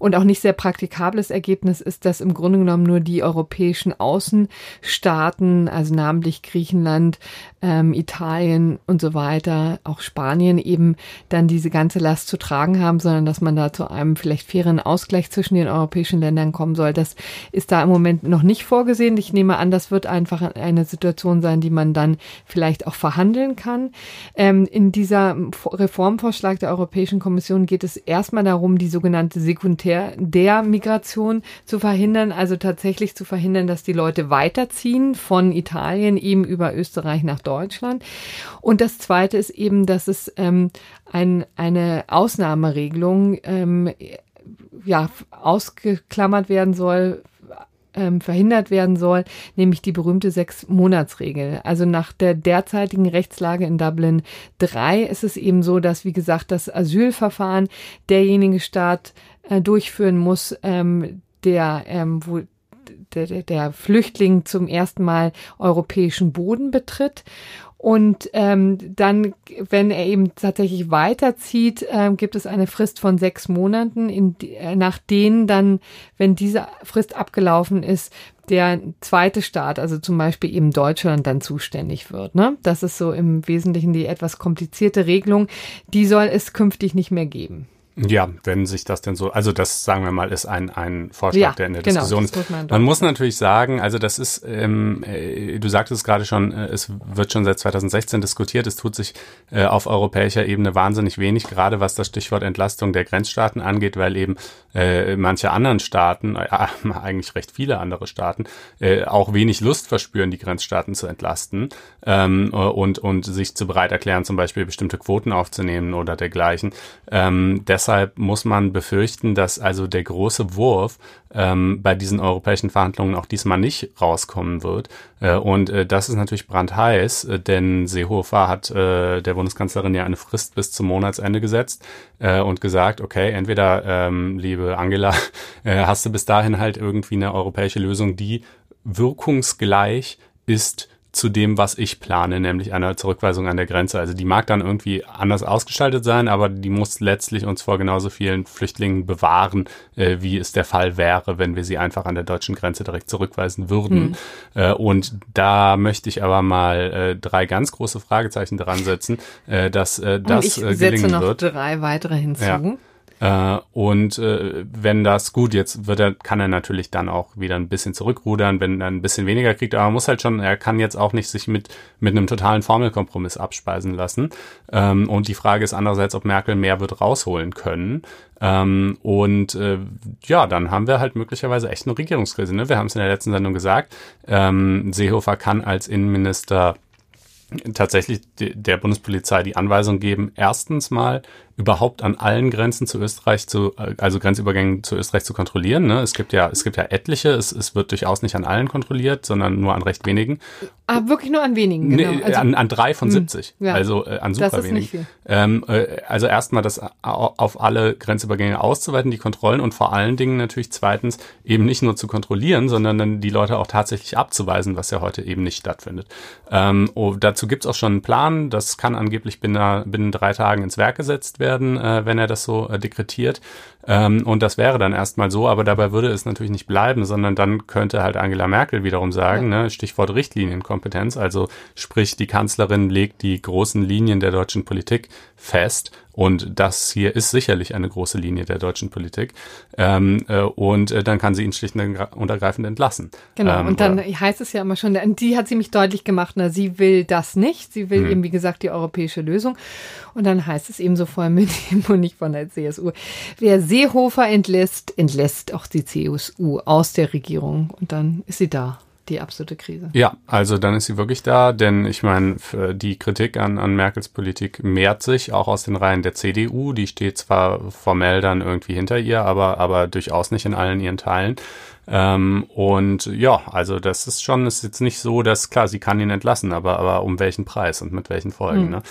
B: und auch nicht sehr praktikables Ergebnis ist, dass im Grunde genommen nur die europäischen Außenstaaten, also namentlich Griechenland, ähm, Italien und so weiter, auch Spanien eben dann diese ganze Last zu tragen haben, sondern dass man da zu einem vielleicht fairen Ausgleich zwischen den europäischen Ländern kommen soll. Das ist da im Moment noch nicht vorgesehen. Ich nehme an, das wird einfach eine Situation sein, die man dann vielleicht auch verhandeln kann. Ähm, in dieser Reformvorschlag der Europäischen Kommission geht es erstmal darum, die sogenannte Sekundär der Migration zu verhindern, also tatsächlich zu verhindern, dass die Leute weiterziehen von Italien eben über Österreich nach Deutschland. Und das Zweite ist eben, dass es ähm, ein, eine Ausnahmeregelung ähm, ja, ausgeklammert werden soll ähm, verhindert werden soll, nämlich die berühmte Sechs-Monats-Regel. Also nach der derzeitigen Rechtslage in Dublin 3 ist es eben so, dass, wie gesagt, das Asylverfahren derjenige Staat äh, durchführen muss, ähm, der, ähm, wo der, der Flüchtling zum ersten Mal europäischen Boden betritt. Und ähm, dann, wenn er eben tatsächlich weiterzieht, ähm, gibt es eine Frist von sechs Monaten, in, äh, nach denen dann, wenn diese Frist abgelaufen ist, der zweite Staat, also zum Beispiel eben Deutschland, dann zuständig wird. Ne? Das ist so im Wesentlichen die etwas komplizierte Regelung. Die soll es künftig nicht mehr geben.
C: Ja, wenn sich das denn so, also das sagen wir mal, ist ein, ein Vorschlag, ja, der in der genau, Diskussion ist. Man, man muss natürlich sagen, also das ist, ähm, äh, du sagtest es gerade schon, äh, es wird schon seit 2016 diskutiert, es tut sich äh, auf europäischer Ebene wahnsinnig wenig, gerade was das Stichwort Entlastung der Grenzstaaten angeht, weil eben äh, manche anderen Staaten, äh, eigentlich recht viele andere Staaten, äh, auch wenig Lust verspüren, die Grenzstaaten zu entlasten ähm, und, und sich zu bereit erklären, zum Beispiel bestimmte Quoten aufzunehmen oder dergleichen. Ähm, deshalb muss man befürchten, dass also der große Wurf ähm, bei diesen europäischen Verhandlungen auch diesmal nicht rauskommen wird. Äh, und äh, das ist natürlich brandheiß, äh, denn Seehofer hat äh, der Bundeskanzlerin ja eine Frist bis zum Monatsende gesetzt äh, und gesagt, okay, entweder, ähm, liebe Angela, äh, hast du bis dahin halt irgendwie eine europäische Lösung, die wirkungsgleich ist zu dem, was ich plane, nämlich einer Zurückweisung an der Grenze. Also die mag dann irgendwie anders ausgestaltet sein, aber die muss letztlich uns vor genauso vielen Flüchtlingen bewahren, äh, wie es der Fall wäre, wenn wir sie einfach an der deutschen Grenze direkt zurückweisen würden. Hm. Äh, und da möchte ich aber mal äh, drei ganz große Fragezeichen dran setzen, äh, dass äh, das
B: ich
C: äh, gelingen
B: setze noch
C: wird.
B: drei weitere hinzu. Ja.
C: Äh, und äh, wenn das gut, jetzt wird er, kann er natürlich dann auch wieder ein bisschen zurückrudern, wenn er ein bisschen weniger kriegt, aber er muss halt schon, er kann jetzt auch nicht sich mit, mit einem totalen Formelkompromiss abspeisen lassen. Ähm, und die Frage ist andererseits, ob Merkel mehr wird rausholen können. Ähm, und äh, ja, dann haben wir halt möglicherweise echt eine Regierungskrise. Ne? Wir haben es in der letzten Sendung gesagt. Ähm, Seehofer kann als Innenminister tatsächlich der Bundespolizei die Anweisung geben, erstens mal überhaupt an allen Grenzen zu Österreich zu, also Grenzübergängen zu Österreich zu kontrollieren. Ne? Es gibt ja, es gibt ja etliche, es, es wird durchaus nicht an allen kontrolliert, sondern nur an recht wenigen.
B: Ah, wirklich nur an wenigen, genau.
C: Nee, also, an, an drei von 70. Hm, ja, also äh, an super wenigen. Ähm, äh, also erstmal das auf alle Grenzübergänge auszuweiten, die Kontrollen und vor allen Dingen natürlich zweitens eben nicht nur zu kontrollieren, sondern dann die Leute auch tatsächlich abzuweisen, was ja heute eben nicht stattfindet. Ähm, oh, dazu gibt's auch schon einen Plan, das kann angeblich binnen, binnen drei Tagen ins Werk gesetzt werden werden, äh, wenn er das so äh, dekretiert. Ähm, und das wäre dann erstmal so, aber dabei würde es natürlich nicht bleiben, sondern dann könnte halt Angela Merkel wiederum sagen, ja. ne, Stichwort Richtlinienkompetenz, also sprich die Kanzlerin legt die großen Linien der deutschen Politik fest und das hier ist sicherlich eine große Linie der deutschen Politik. Ähm, äh, und äh, dann kann sie ihn schlicht und ergreifend entlassen.
B: Genau, ähm, und dann oder? heißt es ja immer schon, die hat ziemlich deutlich gemacht, na, sie will das nicht. Sie will hm. eben, wie gesagt, die europäische Lösung. Und dann heißt es eben so vor allem mit dem und nicht von der CSU. Wer Seehofer entlässt, entlässt auch die CSU aus der Regierung. Und dann ist sie da die absolute Krise.
C: Ja, also dann ist sie wirklich da, denn ich meine, die Kritik an, an Merkels Politik mehrt sich auch aus den Reihen der CDU. Die steht zwar formell dann irgendwie hinter ihr, aber, aber durchaus nicht in allen ihren Teilen. Ähm, und ja, also das ist schon, ist jetzt nicht so, dass klar, sie kann ihn entlassen, aber, aber um welchen Preis und mit welchen Folgen. Mhm. Ne?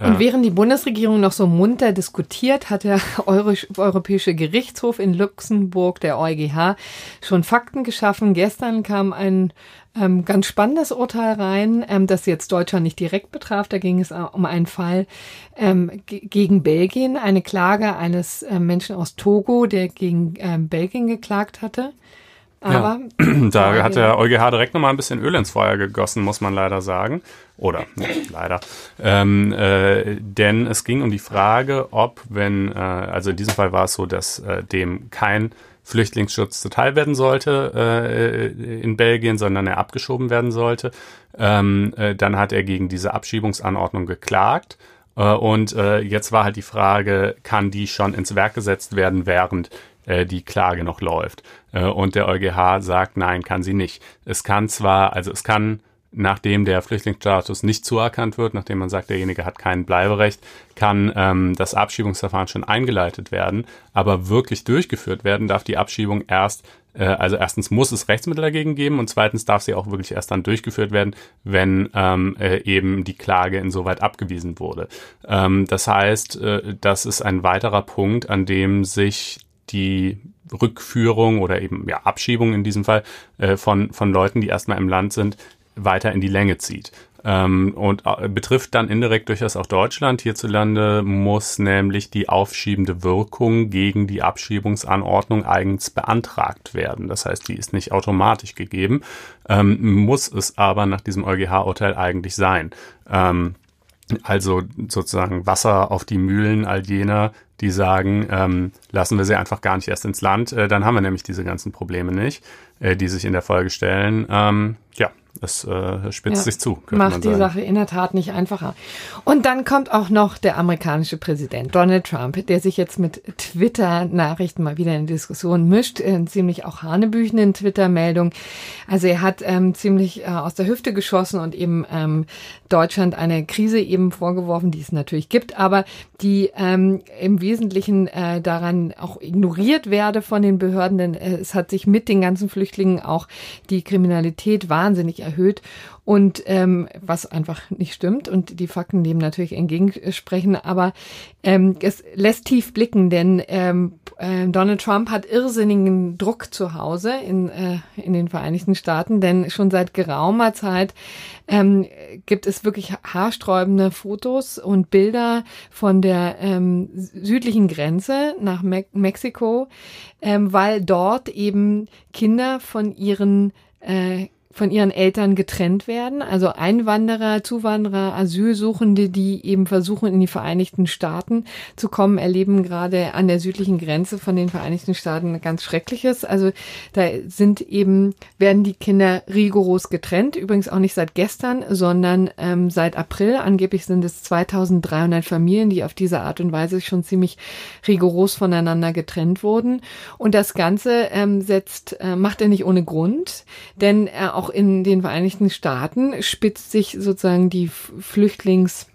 B: Und äh, während die Bundesregierung noch so munter diskutiert, hat der Euro Europäische Gerichtshof in Luxemburg, der EuGH, schon Fakten geschaffen. Gestern kam ein ähm, ganz spannendes Urteil rein, ähm, das jetzt Deutschland nicht direkt betraf. Da ging es um einen Fall ähm, gegen Belgien, eine Klage eines äh, Menschen aus Togo, der gegen ähm, Belgien geklagt hatte.
C: Aber ja. da hat der EuGH direkt nochmal ein bisschen Öl ins Feuer gegossen, muss man leider sagen. Oder nicht leider. Ähm, äh, denn es ging um die Frage, ob, wenn, äh, also in diesem Fall war es so, dass äh, dem kein Flüchtlingsschutz zuteil werden sollte äh, in Belgien, sondern er abgeschoben werden sollte. Ähm, äh, dann hat er gegen diese Abschiebungsanordnung geklagt. Äh, und äh, jetzt war halt die Frage, kann die schon ins Werk gesetzt werden, während äh, die Klage noch läuft. Äh, und der EuGH sagt, nein, kann sie nicht. Es kann zwar, also es kann nachdem der Flüchtlingsstatus nicht zuerkannt wird, nachdem man sagt, derjenige hat kein Bleiberecht, kann ähm, das Abschiebungsverfahren schon eingeleitet werden, aber wirklich durchgeführt werden darf die Abschiebung erst, äh, also erstens muss es Rechtsmittel dagegen geben und zweitens darf sie auch wirklich erst dann durchgeführt werden, wenn ähm, äh, eben die Klage insoweit abgewiesen wurde. Ähm, das heißt, äh, das ist ein weiterer Punkt, an dem sich die Rückführung oder eben ja Abschiebung in diesem Fall äh, von von Leuten, die erstmal im Land sind, weiter in die Länge zieht. Ähm, und äh, betrifft dann indirekt durchaus auch Deutschland. Hierzulande muss nämlich die aufschiebende Wirkung gegen die Abschiebungsanordnung eigens beantragt werden. Das heißt, die ist nicht automatisch gegeben, ähm, muss es aber nach diesem EuGH-Urteil eigentlich sein. Ähm, also sozusagen Wasser auf die Mühlen all jener, die sagen, ähm, lassen wir sie einfach gar nicht erst ins Land, äh, dann haben wir nämlich diese ganzen Probleme nicht, äh, die sich in der Folge stellen. Ähm, ja, es äh, spitzt ja, sich zu.
B: Macht die Sache in der Tat nicht einfacher. Und dann kommt auch noch der amerikanische Präsident Donald Trump, der sich jetzt mit Twitter-Nachrichten mal wieder in Diskussion mischt. Äh, ziemlich auch hanebüchenden Twitter-Meldung. Also er hat ähm, ziemlich äh, aus der Hüfte geschossen und eben ähm, Deutschland eine Krise eben vorgeworfen, die es natürlich gibt, aber die ähm, im Wesentlichen äh, daran auch ignoriert werde von den Behörden, denn äh, es hat sich mit den ganzen Flüchtlingen auch die Kriminalität wahnsinnig erhöht. Und ähm, was einfach nicht stimmt. Und die Fakten dem natürlich entgegensprechen, aber ähm, es lässt tief blicken, denn ähm, äh, Donald Trump hat irrsinnigen Druck zu Hause in, äh, in den Vereinigten Staaten, denn schon seit geraumer Zeit ähm, gibt es wirklich haarsträubende Fotos und Bilder von der ähm, südlichen Grenze nach Me Mexiko, ähm, weil dort eben Kinder von ihren äh, von ihren Eltern getrennt werden. Also Einwanderer, Zuwanderer, Asylsuchende, die eben versuchen, in die Vereinigten Staaten zu kommen, erleben gerade an der südlichen Grenze von den Vereinigten Staaten ganz Schreckliches. Also da sind eben, werden die Kinder rigoros getrennt. Übrigens auch nicht seit gestern, sondern ähm, seit April. Angeblich sind es 2300 Familien, die auf diese Art und Weise schon ziemlich rigoros voneinander getrennt wurden. Und das Ganze ähm, setzt, äh, macht er nicht ohne Grund, denn er auch auch in den Vereinigten Staaten spitzt sich sozusagen die Flüchtlingswelle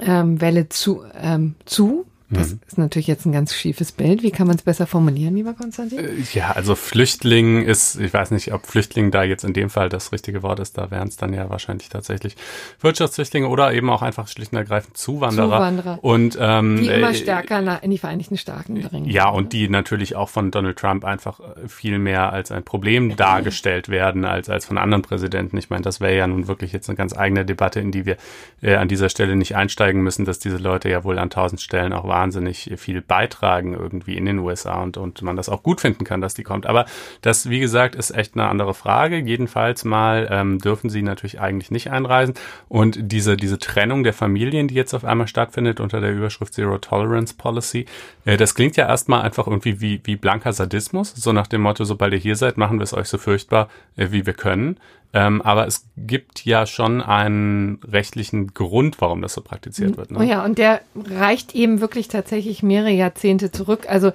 B: ähm, zu, ähm, zu. Das mhm. ist natürlich jetzt ein ganz schiefes Bild. Wie kann man es besser formulieren, lieber Konstantin? Äh,
C: ja, also Flüchtling ist, ich weiß nicht, ob Flüchtling da jetzt in dem Fall das richtige Wort ist, da wären es dann ja wahrscheinlich tatsächlich Wirtschaftsflüchtlinge oder eben auch einfach schlicht und ergreifend Zuwanderer. Zuwanderer.
B: Und, ähm, die immer äh, stärker in die Vereinigten Staaten
C: dringen. Ja, und die natürlich auch von Donald Trump einfach äh, viel mehr als ein Problem dargestellt werden, als, als von anderen Präsidenten. Ich meine, das wäre ja nun wirklich jetzt eine ganz eigene Debatte, in die wir äh, an dieser Stelle nicht einsteigen müssen, dass diese Leute ja wohl an tausend Stellen auch wahnsinnig viel beitragen irgendwie in den USA und, und man das auch gut finden kann, dass die kommt. Aber das, wie gesagt, ist echt eine andere Frage. Jedenfalls mal ähm, dürfen sie natürlich eigentlich nicht einreisen. Und diese, diese Trennung der Familien, die jetzt auf einmal stattfindet unter der Überschrift Zero Tolerance Policy, äh, das klingt ja erstmal einfach irgendwie wie, wie blanker Sadismus, so nach dem Motto, sobald ihr hier seid, machen wir es euch so furchtbar, äh, wie wir können. Ähm, aber es gibt ja schon einen rechtlichen Grund, warum das so praktiziert wird.
B: Ne? Oh ja, und der reicht eben wirklich tatsächlich mehrere Jahrzehnte zurück. Also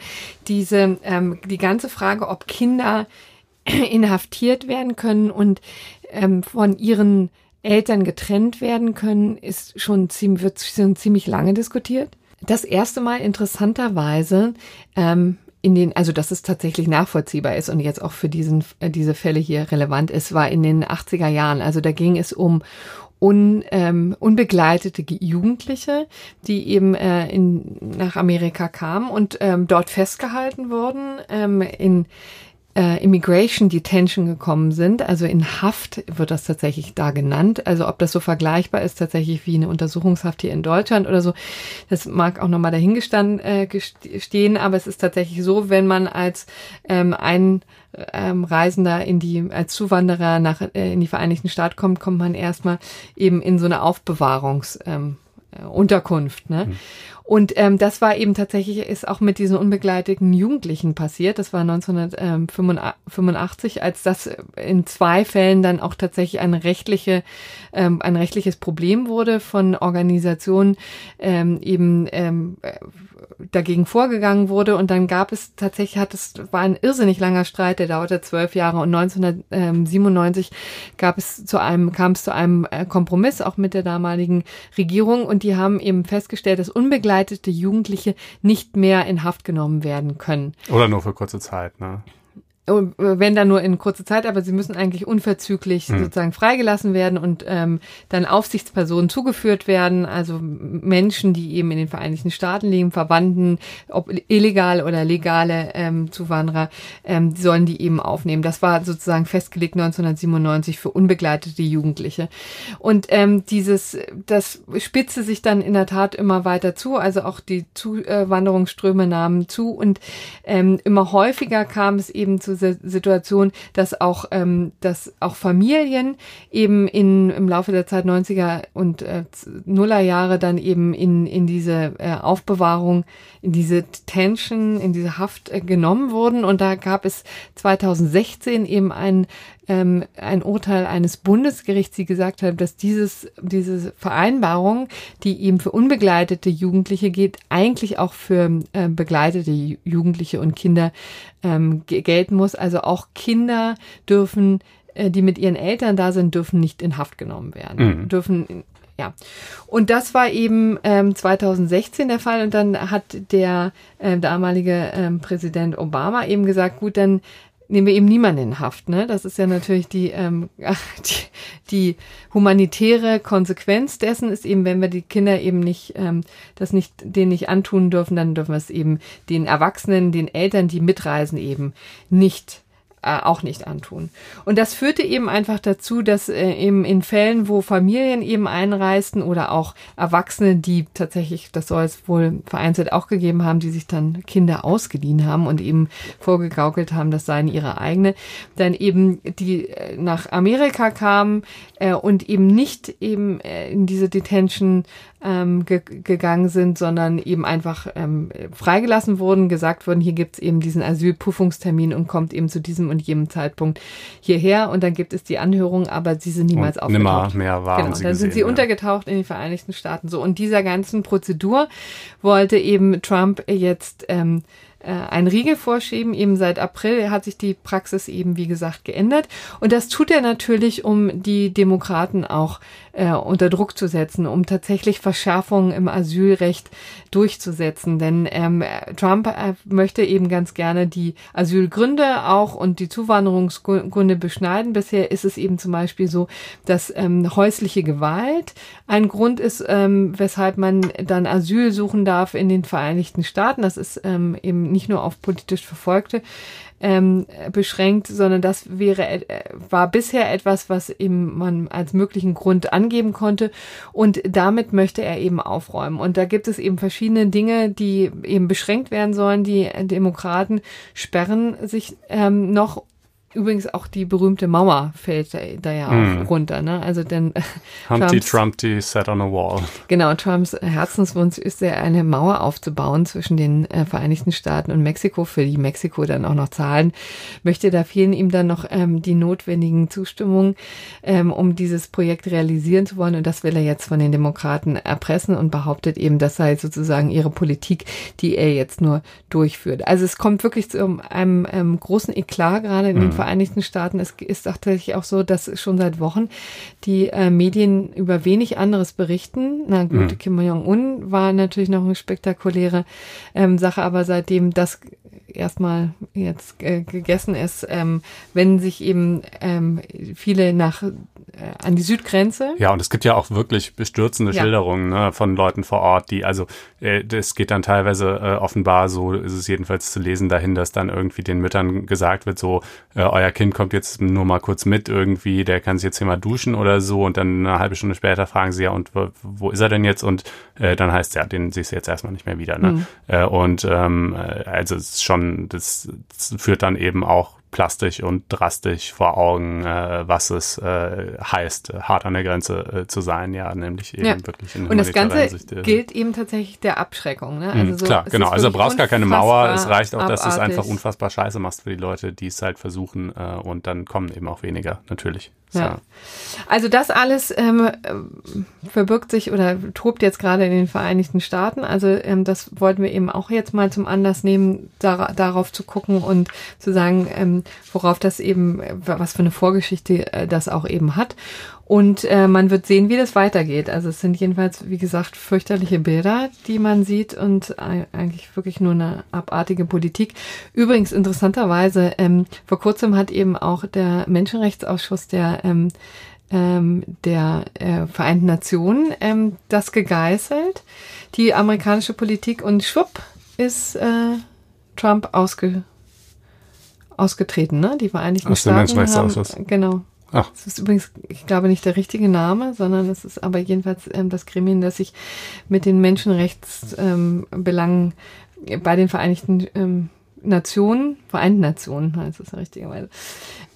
B: diese, ähm, die ganze Frage, ob Kinder inhaftiert werden können und ähm, von ihren Eltern getrennt werden können, ist schon ziemlich, wird schon ziemlich lange diskutiert. Das erste Mal interessanterweise ähm, in den, also dass es tatsächlich nachvollziehbar ist und jetzt auch für diesen, äh, diese Fälle hier relevant ist, war in den 80er Jahren. Also da ging es um un, ähm, unbegleitete Jugendliche, die eben äh, in, nach Amerika kamen und ähm, dort festgehalten wurden ähm, in äh, Immigration Detention gekommen sind, also in Haft wird das tatsächlich da genannt. Also ob das so vergleichbar ist tatsächlich wie eine Untersuchungshaft hier in Deutschland oder so, das mag auch nochmal dahingestanden äh, stehen, aber es ist tatsächlich so, wenn man als ähm, ein ähm, Reisender in die, als Zuwanderer nach, äh, in die Vereinigten Staaten kommt, kommt man erstmal eben in so eine Aufbewahrungs, ähm, äh, Unterkunft. Ne? Mhm. Und ähm, das war eben tatsächlich, ist auch mit diesen unbegleiteten Jugendlichen passiert. Das war 1985, als das in zwei Fällen dann auch tatsächlich eine rechtliche, ähm, ein rechtliches Problem wurde von Organisationen ähm, eben ähm, dagegen vorgegangen wurde. Und dann gab es tatsächlich, hat es war ein irrsinnig langer Streit, der dauerte zwölf Jahre. Und 1997 gab es zu einem, kam es zu einem äh, Kompromiss auch mit der damaligen Regierung. Und die haben eben festgestellt, dass unbegleitete Jugendliche nicht mehr in Haft genommen werden können.
C: Oder nur für kurze Zeit, ne?
B: Wenn dann nur in kurzer Zeit, aber sie müssen eigentlich unverzüglich mhm. sozusagen freigelassen werden und ähm, dann Aufsichtspersonen zugeführt werden, also Menschen, die eben in den Vereinigten Staaten leben, Verwandten, ob illegal oder legale ähm, Zuwanderer, ähm, sollen die eben aufnehmen. Das war sozusagen festgelegt 1997 für unbegleitete Jugendliche. Und ähm, dieses, das spitze sich dann in der Tat immer weiter zu, also auch die Zuwanderungsströme nahmen zu und ähm, immer häufiger kam es eben zu Situation, dass auch, ähm, dass auch Familien eben in, im Laufe der Zeit 90er und äh, Nuller Jahre dann eben in, in diese äh, Aufbewahrung, in diese Tension, in diese Haft äh, genommen wurden. Und da gab es 2016 eben ein ähm, ein Urteil eines Bundesgerichts, die gesagt hat, dass dieses, diese Vereinbarung, die eben für unbegleitete Jugendliche geht, eigentlich auch für äh, begleitete Jugendliche und Kinder ähm, gelten muss. Also auch Kinder dürfen äh, die mit ihren Eltern da sind, dürfen nicht in Haft genommen werden, mhm. dürfen ja, und das war eben ähm, 2016 der Fall und dann hat der äh, damalige ähm, Präsident Obama eben gesagt, gut, dann nehmen wir eben niemanden in Haft. Ne? Das ist ja natürlich die, ähm, die, die humanitäre Konsequenz dessen ist eben, wenn wir die Kinder eben nicht, ähm, das nicht, denen nicht antun dürfen, dann dürfen wir es eben den Erwachsenen, den Eltern, die mitreisen, eben nicht äh, auch nicht antun. Und das führte eben einfach dazu, dass äh, eben in Fällen, wo Familien eben einreisten oder auch Erwachsene, die tatsächlich, das soll es wohl vereinzelt auch gegeben haben, die sich dann Kinder ausgeliehen haben und eben vorgegaukelt haben, das seien ihre eigene, dann eben die äh, nach Amerika kamen äh, und eben nicht eben äh, in diese Detention ähm, ge gegangen sind, sondern eben einfach ähm, freigelassen wurden, gesagt wurden, hier gibt's eben diesen Asylprüfungstermin und kommt eben zu diesem und jenem Zeitpunkt hierher und dann gibt es die Anhörung, aber sie sind niemals und
C: aufgetaucht. Nimmer mehr waren
B: genau, sie dann gesehen, sind sie ja. untergetaucht in den Vereinigten Staaten. So und dieser ganzen Prozedur wollte eben Trump jetzt ähm, äh, einen Riegel vorschieben. Eben seit April hat sich die Praxis eben, wie gesagt, geändert. Und das tut er natürlich, um die Demokraten auch äh, unter Druck zu setzen, um tatsächlich Verschärfungen im Asylrecht durchzusetzen. Denn ähm, Trump äh, möchte eben ganz gerne die Asylgründe auch und die Zuwanderungsgründe beschneiden. Bisher ist es eben zum Beispiel so, dass ähm, häusliche Gewalt ein Grund ist, ähm, weshalb man dann Asyl suchen darf in den Vereinigten Staaten. Das ist ähm, eben nicht nur auf politisch Verfolgte ähm, beschränkt, sondern das wäre äh, war bisher etwas, was eben man als möglichen Grund angeben konnte. Und damit möchte er eben aufräumen. Und da gibt es eben verschiedene Dinge, die eben beschränkt werden sollen. Die Demokraten sperren sich ähm, noch Übrigens auch die berühmte Mauer fällt da, da ja auch mm. runter. Ne? Also denn
C: Humpty Trumpty sat on a wall.
B: Genau, Trumps Herzenswunsch ist ja eine Mauer aufzubauen zwischen den äh, Vereinigten Staaten und Mexiko, für die Mexiko dann auch noch zahlen möchte. Da fehlen ihm dann noch ähm, die notwendigen Zustimmungen, ähm, um dieses Projekt realisieren zu wollen. Und das will er jetzt von den Demokraten erpressen und behauptet eben, das sei sozusagen ihre Politik, die er jetzt nur durchführt. Also es kommt wirklich zu einem, einem großen Eklat gerade in mm. den Vereinigten Staaten. Es ist tatsächlich auch so, dass schon seit Wochen die äh, Medien über wenig anderes berichten. Na gut, mhm. Kim Jong-un war natürlich noch eine spektakuläre ähm, Sache, aber seitdem das erstmal jetzt äh, gegessen ist, ähm, wenden sich eben ähm, viele nach äh, an die Südgrenze.
C: Ja, und es gibt ja auch wirklich bestürzende ja. Schilderungen ne, von Leuten vor Ort, die also äh, das geht dann teilweise äh, offenbar so ist es jedenfalls zu lesen dahin, dass dann irgendwie den Müttern gesagt wird so äh, euer Kind kommt jetzt nur mal kurz mit irgendwie, der kann sich jetzt hier mal duschen oder so und dann eine halbe Stunde später fragen sie ja und wo, wo ist er denn jetzt und äh, dann heißt ja, den siehst du jetzt erstmal nicht mehr wieder. Ne? Mhm. Äh, und ähm, äh, also es ist schon, das, das führt dann eben auch plastisch und drastisch vor Augen, äh, was es äh, heißt, hart an der Grenze äh, zu sein, ja, nämlich eben ja. wirklich
B: in Und das Ganze Sicht, äh, gilt eben tatsächlich der Abschreckung. Ne?
C: Also mhm, so, Klar, genau. Also du brauchst gar keine Mauer. Es reicht auch, dass du es einfach unfassbar scheiße machst für die Leute, die es halt versuchen äh, und dann kommen eben auch weniger, natürlich.
B: Ja. Also das alles ähm, verbirgt sich oder tobt jetzt gerade in den Vereinigten Staaten. Also ähm, das wollten wir eben auch jetzt mal zum Anlass nehmen, da, darauf zu gucken und zu sagen, ähm, worauf das eben, was für eine Vorgeschichte äh, das auch eben hat. Und äh, man wird sehen, wie das weitergeht. Also es sind jedenfalls, wie gesagt, fürchterliche Bilder, die man sieht und eigentlich wirklich nur eine abartige Politik. Übrigens interessanterweise, ähm, vor kurzem hat eben auch der Menschenrechtsausschuss der ähm, ähm, der äh, Vereinten Nationen ähm, das gegeißelt, die amerikanische Politik und schwupp ist äh, Trump ausge, ausgetreten, ne? Die Vereinigten
C: Aus
B: Staaten
C: haben,
B: genau Ach. Das ist übrigens, ich glaube, nicht der richtige Name, sondern es ist aber jedenfalls ähm, das Gremium, das sich mit den Menschenrechtsbelangen ähm, bei den Vereinigten ähm, Nationen, Vereinten Nationen heißt es richtigerweise,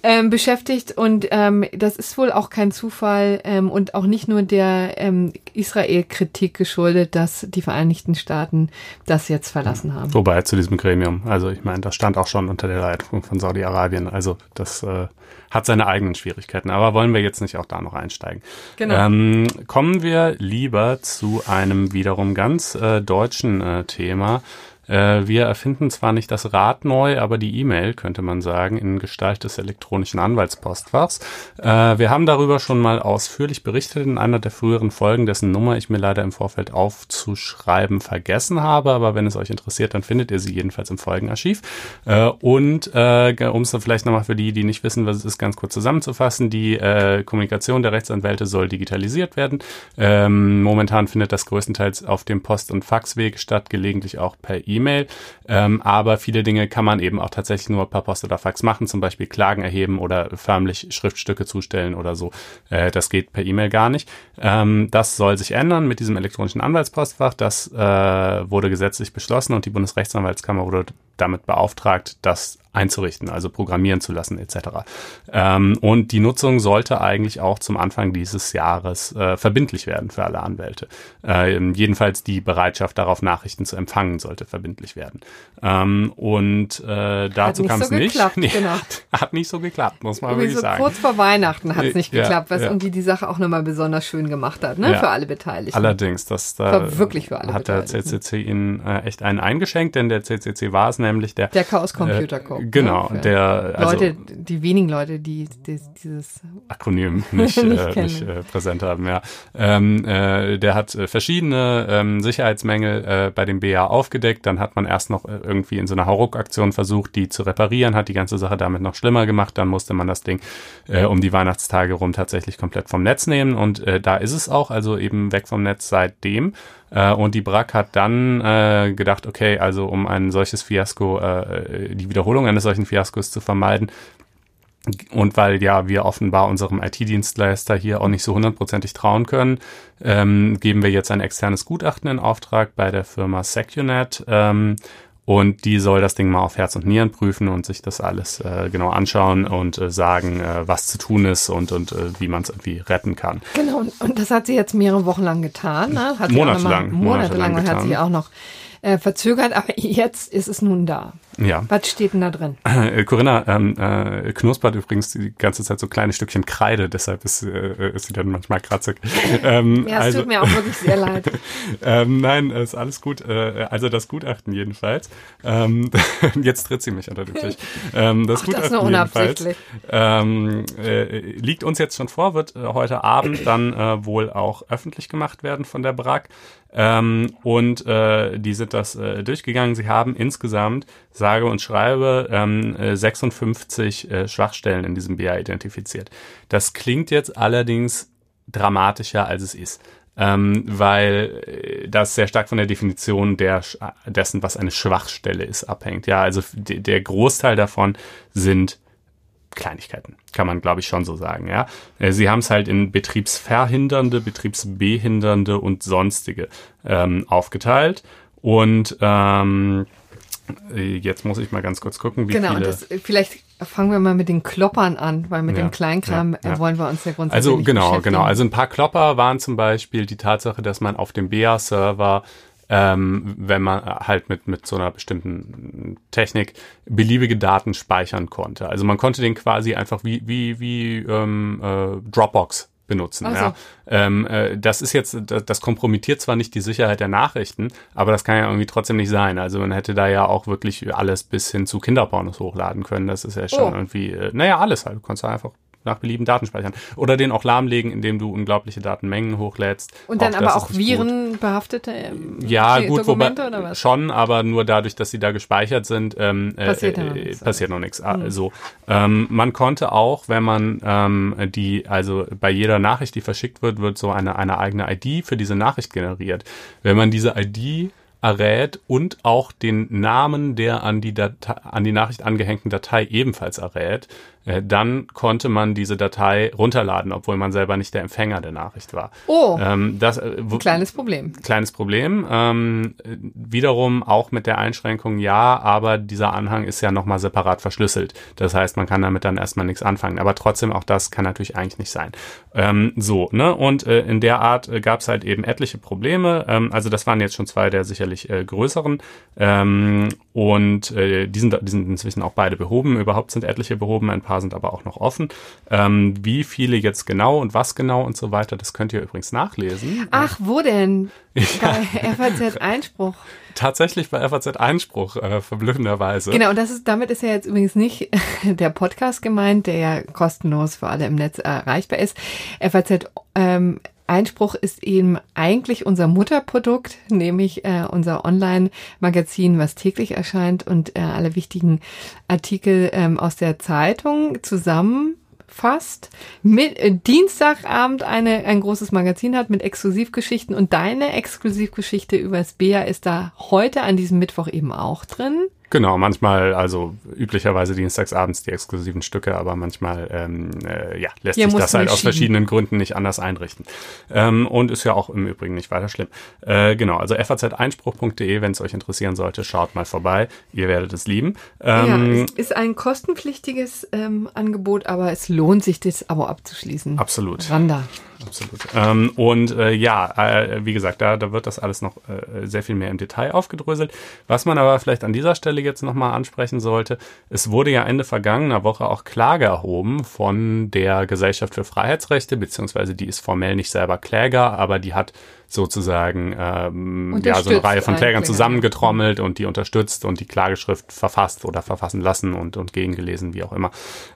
B: ähm, beschäftigt. Und ähm, das ist wohl auch kein Zufall ähm, und auch nicht nur der ähm, Israel-Kritik geschuldet, dass die Vereinigten Staaten das jetzt verlassen haben.
C: Wobei zu diesem Gremium, also ich meine, das stand auch schon unter der Leitung von Saudi-Arabien. Also das äh, hat seine eigenen Schwierigkeiten. Aber wollen wir jetzt nicht auch da noch einsteigen? Genau. Ähm, kommen wir lieber zu einem wiederum ganz äh, deutschen äh, Thema. Äh, wir erfinden zwar nicht das Rad neu, aber die E-Mail, könnte man sagen, in Gestalt des elektronischen Anwaltspostfachs. Äh, wir haben darüber schon mal ausführlich berichtet in einer der früheren Folgen, dessen Nummer ich mir leider im Vorfeld aufzuschreiben vergessen habe, aber wenn es euch interessiert, dann findet ihr sie jedenfalls im Folgenarchiv. Äh, und um es vielleicht nochmal für die, die nicht wissen, was es ist, ganz kurz zusammenzufassen, die Kommunikation der Rechtsanwälte soll digitalisiert werden. Ähm, momentan findet das größtenteils auf dem Post- und Faxweg statt, gelegentlich auch per E-Mail. E-Mail. Ähm, aber viele Dinge kann man eben auch tatsächlich nur per Post oder Fax machen, zum Beispiel Klagen erheben oder förmlich Schriftstücke zustellen oder so. Äh, das geht per E-Mail gar nicht. Ähm, das soll sich ändern mit diesem elektronischen Anwaltspostfach. Das äh, wurde gesetzlich beschlossen und die Bundesrechtsanwaltskammer wurde damit beauftragt, das einzurichten, also programmieren zu lassen etc. Ähm, und die Nutzung sollte eigentlich auch zum Anfang dieses Jahres äh, verbindlich werden für alle Anwälte. Äh, jedenfalls die Bereitschaft darauf Nachrichten zu empfangen sollte verbindlich werden. Ähm, und äh, dazu kam es so nicht.
B: Geklappt, nee,
C: genau. hat, hat, nicht so geklappt, muss man wirklich so sagen.
B: Kurz vor Weihnachten hat es nicht geklappt, was ja. irgendwie die Sache auch nochmal besonders schön gemacht hat, ne? Ja. Für alle Beteiligten.
C: Allerdings, das
B: da wirklich für alle
C: hat der CCC ihnen äh, echt einen eingeschenkt, denn der CCC war es nämlich der
B: der Chaos Computer Code.
C: Äh, genau, ne? der
B: also, Leute, die wenigen Leute, die, die dieses
C: Akronym nicht, nicht, äh, nicht äh, präsent haben, ja. Ähm, äh, der hat äh, verschiedene ähm, Sicherheitsmängel äh, bei dem BA aufgedeckt. Dann hat man erst noch äh, irgendwie in so einer Hauruck-Aktion versucht, die zu reparieren, hat die ganze Sache damit noch schlimmer gemacht. Dann musste man das Ding äh, um die Weihnachtstage rum tatsächlich komplett vom Netz nehmen und äh, da ist es auch, also eben weg vom Netz seitdem. Äh, und die BRAC hat dann äh, gedacht, okay, also um ein solches Fiasko, äh, die Wiederholung eines solchen Fiaskos zu vermeiden, und weil ja wir offenbar unserem IT-Dienstleister hier auch nicht so hundertprozentig trauen können, ähm, geben wir jetzt ein externes Gutachten in Auftrag bei der Firma Secunet. Ähm, und die soll das Ding mal auf Herz und Nieren prüfen und sich das alles äh, genau anschauen und äh, sagen, äh, was zu tun ist und, und äh, wie man es irgendwie retten kann.
B: Genau, und das hat sie jetzt mehrere Wochen lang getan. Ne? Hat
C: monatelang.
B: Monatelang, monatelang und hat sie auch noch äh, verzögert, aber jetzt ist es nun da.
C: Ja.
B: Was steht denn da drin?
C: Äh, Corinna ähm, äh, knuspert übrigens die ganze Zeit so kleine Stückchen Kreide, deshalb ist, äh, ist sie dann manchmal kratzig.
B: ähm, ja, es also, tut mir auch wirklich sehr leid.
C: ähm, nein, ist alles gut. Äh, also das Gutachten jedenfalls. Ähm, jetzt tritt sie mich unter den Tisch. Ähm, das
B: Ach,
C: Gutachten
B: das
C: jedenfalls ähm, äh, liegt uns jetzt schon vor, wird äh, heute Abend dann äh, wohl auch öffentlich gemacht werden von der BRAG. Ähm, und äh, die sind das äh, durchgegangen. Sie haben insgesamt, sage und schreibe, ähm, 56 äh, Schwachstellen in diesem BA identifiziert. Das klingt jetzt allerdings dramatischer, als es ist. Ähm, weil äh, das sehr stark von der Definition der, dessen, was eine Schwachstelle ist, abhängt. Ja, also der Großteil davon sind Kleinigkeiten, kann man glaube ich schon so sagen, ja. Äh, sie haben es halt in betriebsverhindernde, betriebsbehindernde und sonstige ähm, aufgeteilt. Und ähm, jetzt muss ich mal ganz kurz gucken, wie
B: genau,
C: viele...
B: Genau, vielleicht fangen wir mal mit den Kloppern an, weil mit ja, dem Kleinkram ja, ja. wollen wir uns ja grundsätzlich
C: Also genau, genau. Also ein paar Klopper waren zum Beispiel die Tatsache, dass man auf dem BEA-Server ähm, wenn man halt mit, mit so einer bestimmten Technik beliebige Daten speichern konnte. Also man konnte den quasi einfach wie, wie, wie ähm, äh, Dropbox benutzen. Also. Ja. Ähm, äh, das ist jetzt, das, das kompromittiert zwar nicht die Sicherheit der Nachrichten, aber das kann ja irgendwie trotzdem nicht sein. Also man hätte da ja auch wirklich alles bis hin zu Kinderpornos hochladen können. Das ist ja schon oh. irgendwie, äh, naja, alles halt. Du kannst einfach nach Belieben Daten speichern. Oder den auch lahmlegen, indem du unglaubliche Datenmengen hochlädst.
B: Und dann auch aber auch virenbehaftete ähm,
C: ja, gut, Dokumente wobei, oder was? Schon, aber nur dadurch, dass sie da gespeichert sind, ähm,
B: äh, passiert,
C: äh, noch nichts, passiert noch nichts. Mhm. Also ähm, man konnte auch, wenn man ähm, die, also bei jeder Nachricht, die verschickt wird, wird so eine, eine eigene ID für diese Nachricht generiert. Wenn man diese ID errät und auch den Namen der an die, Datei, an die Nachricht angehängten Datei ebenfalls errät, äh, dann konnte man diese Datei runterladen, obwohl man selber nicht der Empfänger der Nachricht war.
B: Oh, ähm, das, äh, ein kleines Problem.
C: Kleines Problem. Ähm, wiederum auch mit der Einschränkung, ja, aber dieser Anhang ist ja nochmal separat verschlüsselt. Das heißt, man kann damit dann erstmal nichts anfangen. Aber trotzdem, auch das kann natürlich eigentlich nicht sein. Ähm, so, ne? Und äh, in der Art äh, gab es halt eben etliche Probleme. Ähm, also das waren jetzt schon zwei der sicherlich äh, größeren. Ähm, und äh, die, sind, die sind inzwischen auch beide behoben. Überhaupt sind etliche behoben, ein paar sind aber auch noch offen. Ähm, wie viele jetzt genau und was genau und so weiter, das könnt ihr übrigens nachlesen.
B: Ach, wo denn? Bei FAZ Einspruch.
C: Tatsächlich bei FAZ Einspruch, äh, verblüffenderweise.
B: Genau, und das ist, damit ist ja jetzt übrigens nicht der Podcast gemeint, der ja kostenlos für alle im Netz erreichbar ist. FAZ ähm, Einspruch ist eben eigentlich unser Mutterprodukt, nämlich äh, unser Online-Magazin, was täglich erscheint und äh, alle wichtigen Artikel ähm, aus der Zeitung zusammenfasst. Mit äh, Dienstagabend eine, ein großes Magazin hat mit Exklusivgeschichten und deine Exklusivgeschichte übers BEA ist da heute an diesem Mittwoch eben auch drin.
C: Genau, manchmal, also üblicherweise dienstagsabends die exklusiven Stücke, aber manchmal ähm, äh, ja, lässt Hier sich das halt aus verschiedenen Gründen nicht anders einrichten. Ähm, und ist ja auch im Übrigen nicht weiter schlimm. Äh, genau, also faz-einspruch.de, wenn es euch interessieren sollte, schaut mal vorbei. Ihr werdet es lieben.
B: Ähm, ja, es ist ein kostenpflichtiges ähm, Angebot, aber es lohnt sich, das Abo abzuschließen.
C: Absolut.
B: Randa
C: absolut. Ähm, und äh, ja, äh, wie gesagt, da, da wird das alles noch äh, sehr viel mehr im Detail aufgedröselt. Was man aber vielleicht an dieser Stelle jetzt nochmal ansprechen sollte, es wurde ja Ende vergangener Woche auch Klage erhoben von der Gesellschaft für Freiheitsrechte, beziehungsweise die ist formell nicht selber Kläger, aber die hat sozusagen ähm, ja, so eine Reihe von Klägern zusammengetrommelt und die unterstützt und die Klageschrift verfasst oder verfassen lassen und, und gegengelesen, wie auch immer,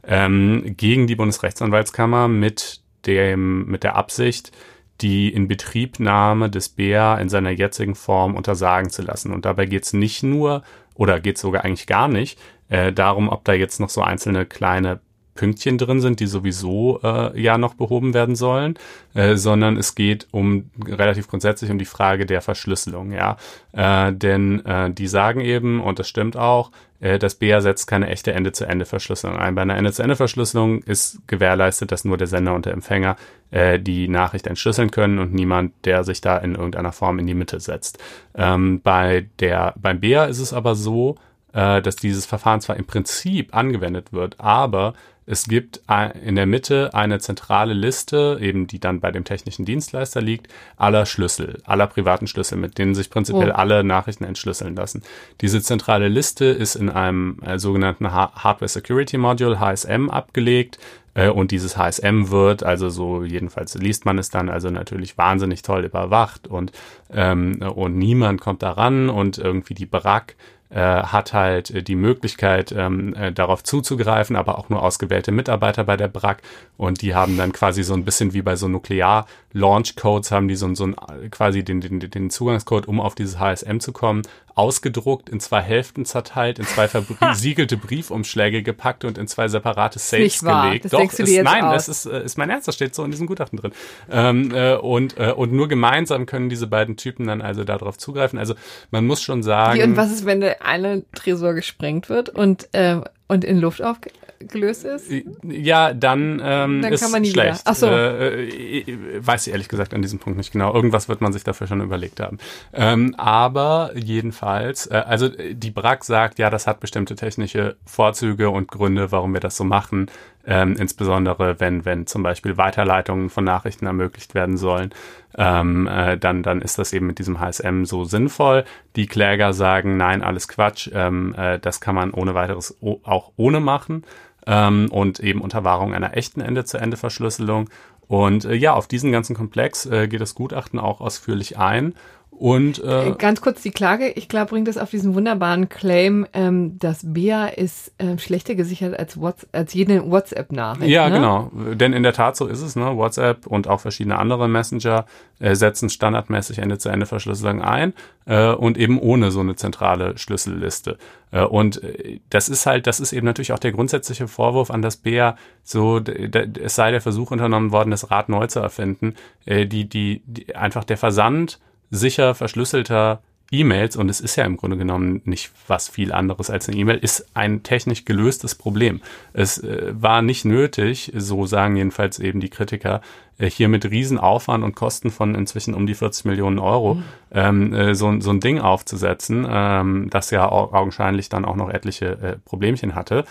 C: ähm, gegen die Bundesrechtsanwaltskammer mit dem, mit der Absicht, die Inbetriebnahme des BEA in seiner jetzigen Form untersagen zu lassen. Und dabei geht es nicht nur, oder geht es sogar eigentlich gar nicht, äh, darum, ob da jetzt noch so einzelne kleine Pünktchen drin sind, die sowieso äh, ja noch behoben werden sollen, äh, sondern es geht um relativ grundsätzlich um die Frage der Verschlüsselung, ja. Äh, denn äh, die sagen eben, und das stimmt auch, das BEA setzt keine echte Ende-zu-Ende-Verschlüsselung ein. Bei einer Ende-zu-Ende-Verschlüsselung ist gewährleistet, dass nur der Sender und der Empfänger äh, die Nachricht entschlüsseln können und niemand, der sich da in irgendeiner Form in die Mitte setzt. Ähm, bei der, beim BEA ist es aber so, äh, dass dieses Verfahren zwar im Prinzip angewendet wird, aber es gibt in der Mitte eine zentrale Liste, eben die dann bei dem technischen Dienstleister liegt, aller Schlüssel, aller privaten Schlüssel, mit denen sich prinzipiell oh. alle Nachrichten entschlüsseln lassen. Diese zentrale Liste ist in einem äh, sogenannten Hardware Security Module, HSM, abgelegt. Äh, und dieses HSM wird, also so jedenfalls liest man es dann, also natürlich wahnsinnig toll überwacht und, ähm, und niemand kommt daran und irgendwie die BRAC äh, hat halt äh, die Möglichkeit, ähm, äh, darauf zuzugreifen, aber auch nur ausgewählte Mitarbeiter bei der BRAC. Und die haben dann quasi so ein bisschen wie bei so Nuklear-Launch-Codes, haben die so, so ein, quasi den, den, den Zugangscode, um auf dieses HSM zu kommen, ausgedruckt, in zwei Hälften zerteilt, in zwei versiegelte Briefumschläge gepackt und in zwei separate Safes gelegt.
B: Das Doch, ist,
C: nein,
B: aus.
C: das ist, äh, ist mein Ernst, das steht so in diesem Gutachten drin. Ähm, äh, und, äh, und nur gemeinsam können diese beiden Typen dann also darauf zugreifen. Also man muss schon sagen.
B: Wie, und was ist, wenn der eine Tresor gesprengt wird und, äh, und in Luft aufgeht? Gelöst ist?
C: Ja, dann, ähm,
B: dann
C: ist
B: kann man nie
C: schlecht.
B: Ach so.
C: Äh, äh, weiß ich ehrlich gesagt an diesem Punkt nicht genau. Irgendwas wird man sich dafür schon überlegt haben. Ähm, aber jedenfalls, äh, also die BRAC sagt, ja, das hat bestimmte technische Vorzüge und Gründe, warum wir das so machen. Ähm, insbesondere wenn, wenn zum Beispiel Weiterleitungen von Nachrichten ermöglicht werden sollen, ähm, äh, dann, dann ist das eben mit diesem HSM so sinnvoll. Die Kläger sagen, nein, alles Quatsch, ähm, äh, das kann man ohne weiteres auch ohne machen ähm, und eben unter Wahrung einer echten Ende-zu-Ende-Verschlüsselung. Und äh, ja, auf diesen ganzen Komplex äh, geht das Gutachten auch ausführlich ein. Und äh,
B: äh, ganz kurz die Klage, ich glaube, bringt es auf diesen wunderbaren Claim, ähm, dass BEA ist äh, schlechter gesichert als, WhatsApp, als jede WhatsApp-Nachricht.
C: Ja,
B: ne?
C: genau. Denn in der Tat so ist es. Ne? WhatsApp und auch verschiedene andere Messenger äh, setzen standardmäßig Ende-zu-Ende-Verschlüsselung ein äh, und eben ohne so eine zentrale Schlüsselliste. Äh, und äh, das ist halt, das ist eben natürlich auch der grundsätzliche Vorwurf an das BEA, so es sei der Versuch unternommen worden, das Rad neu zu erfinden. Äh, die, die, die einfach der Versand sicher verschlüsselter E-Mails, und es ist ja im Grunde genommen nicht was viel anderes als eine E-Mail, ist ein technisch gelöstes Problem. Es äh, war nicht nötig, so sagen jedenfalls eben die Kritiker, äh, hier mit Riesenaufwand und Kosten von inzwischen um die 40 Millionen Euro mhm. ähm, äh, so, so ein Ding aufzusetzen, ähm, das ja augenscheinlich dann auch noch etliche äh, Problemchen hatte.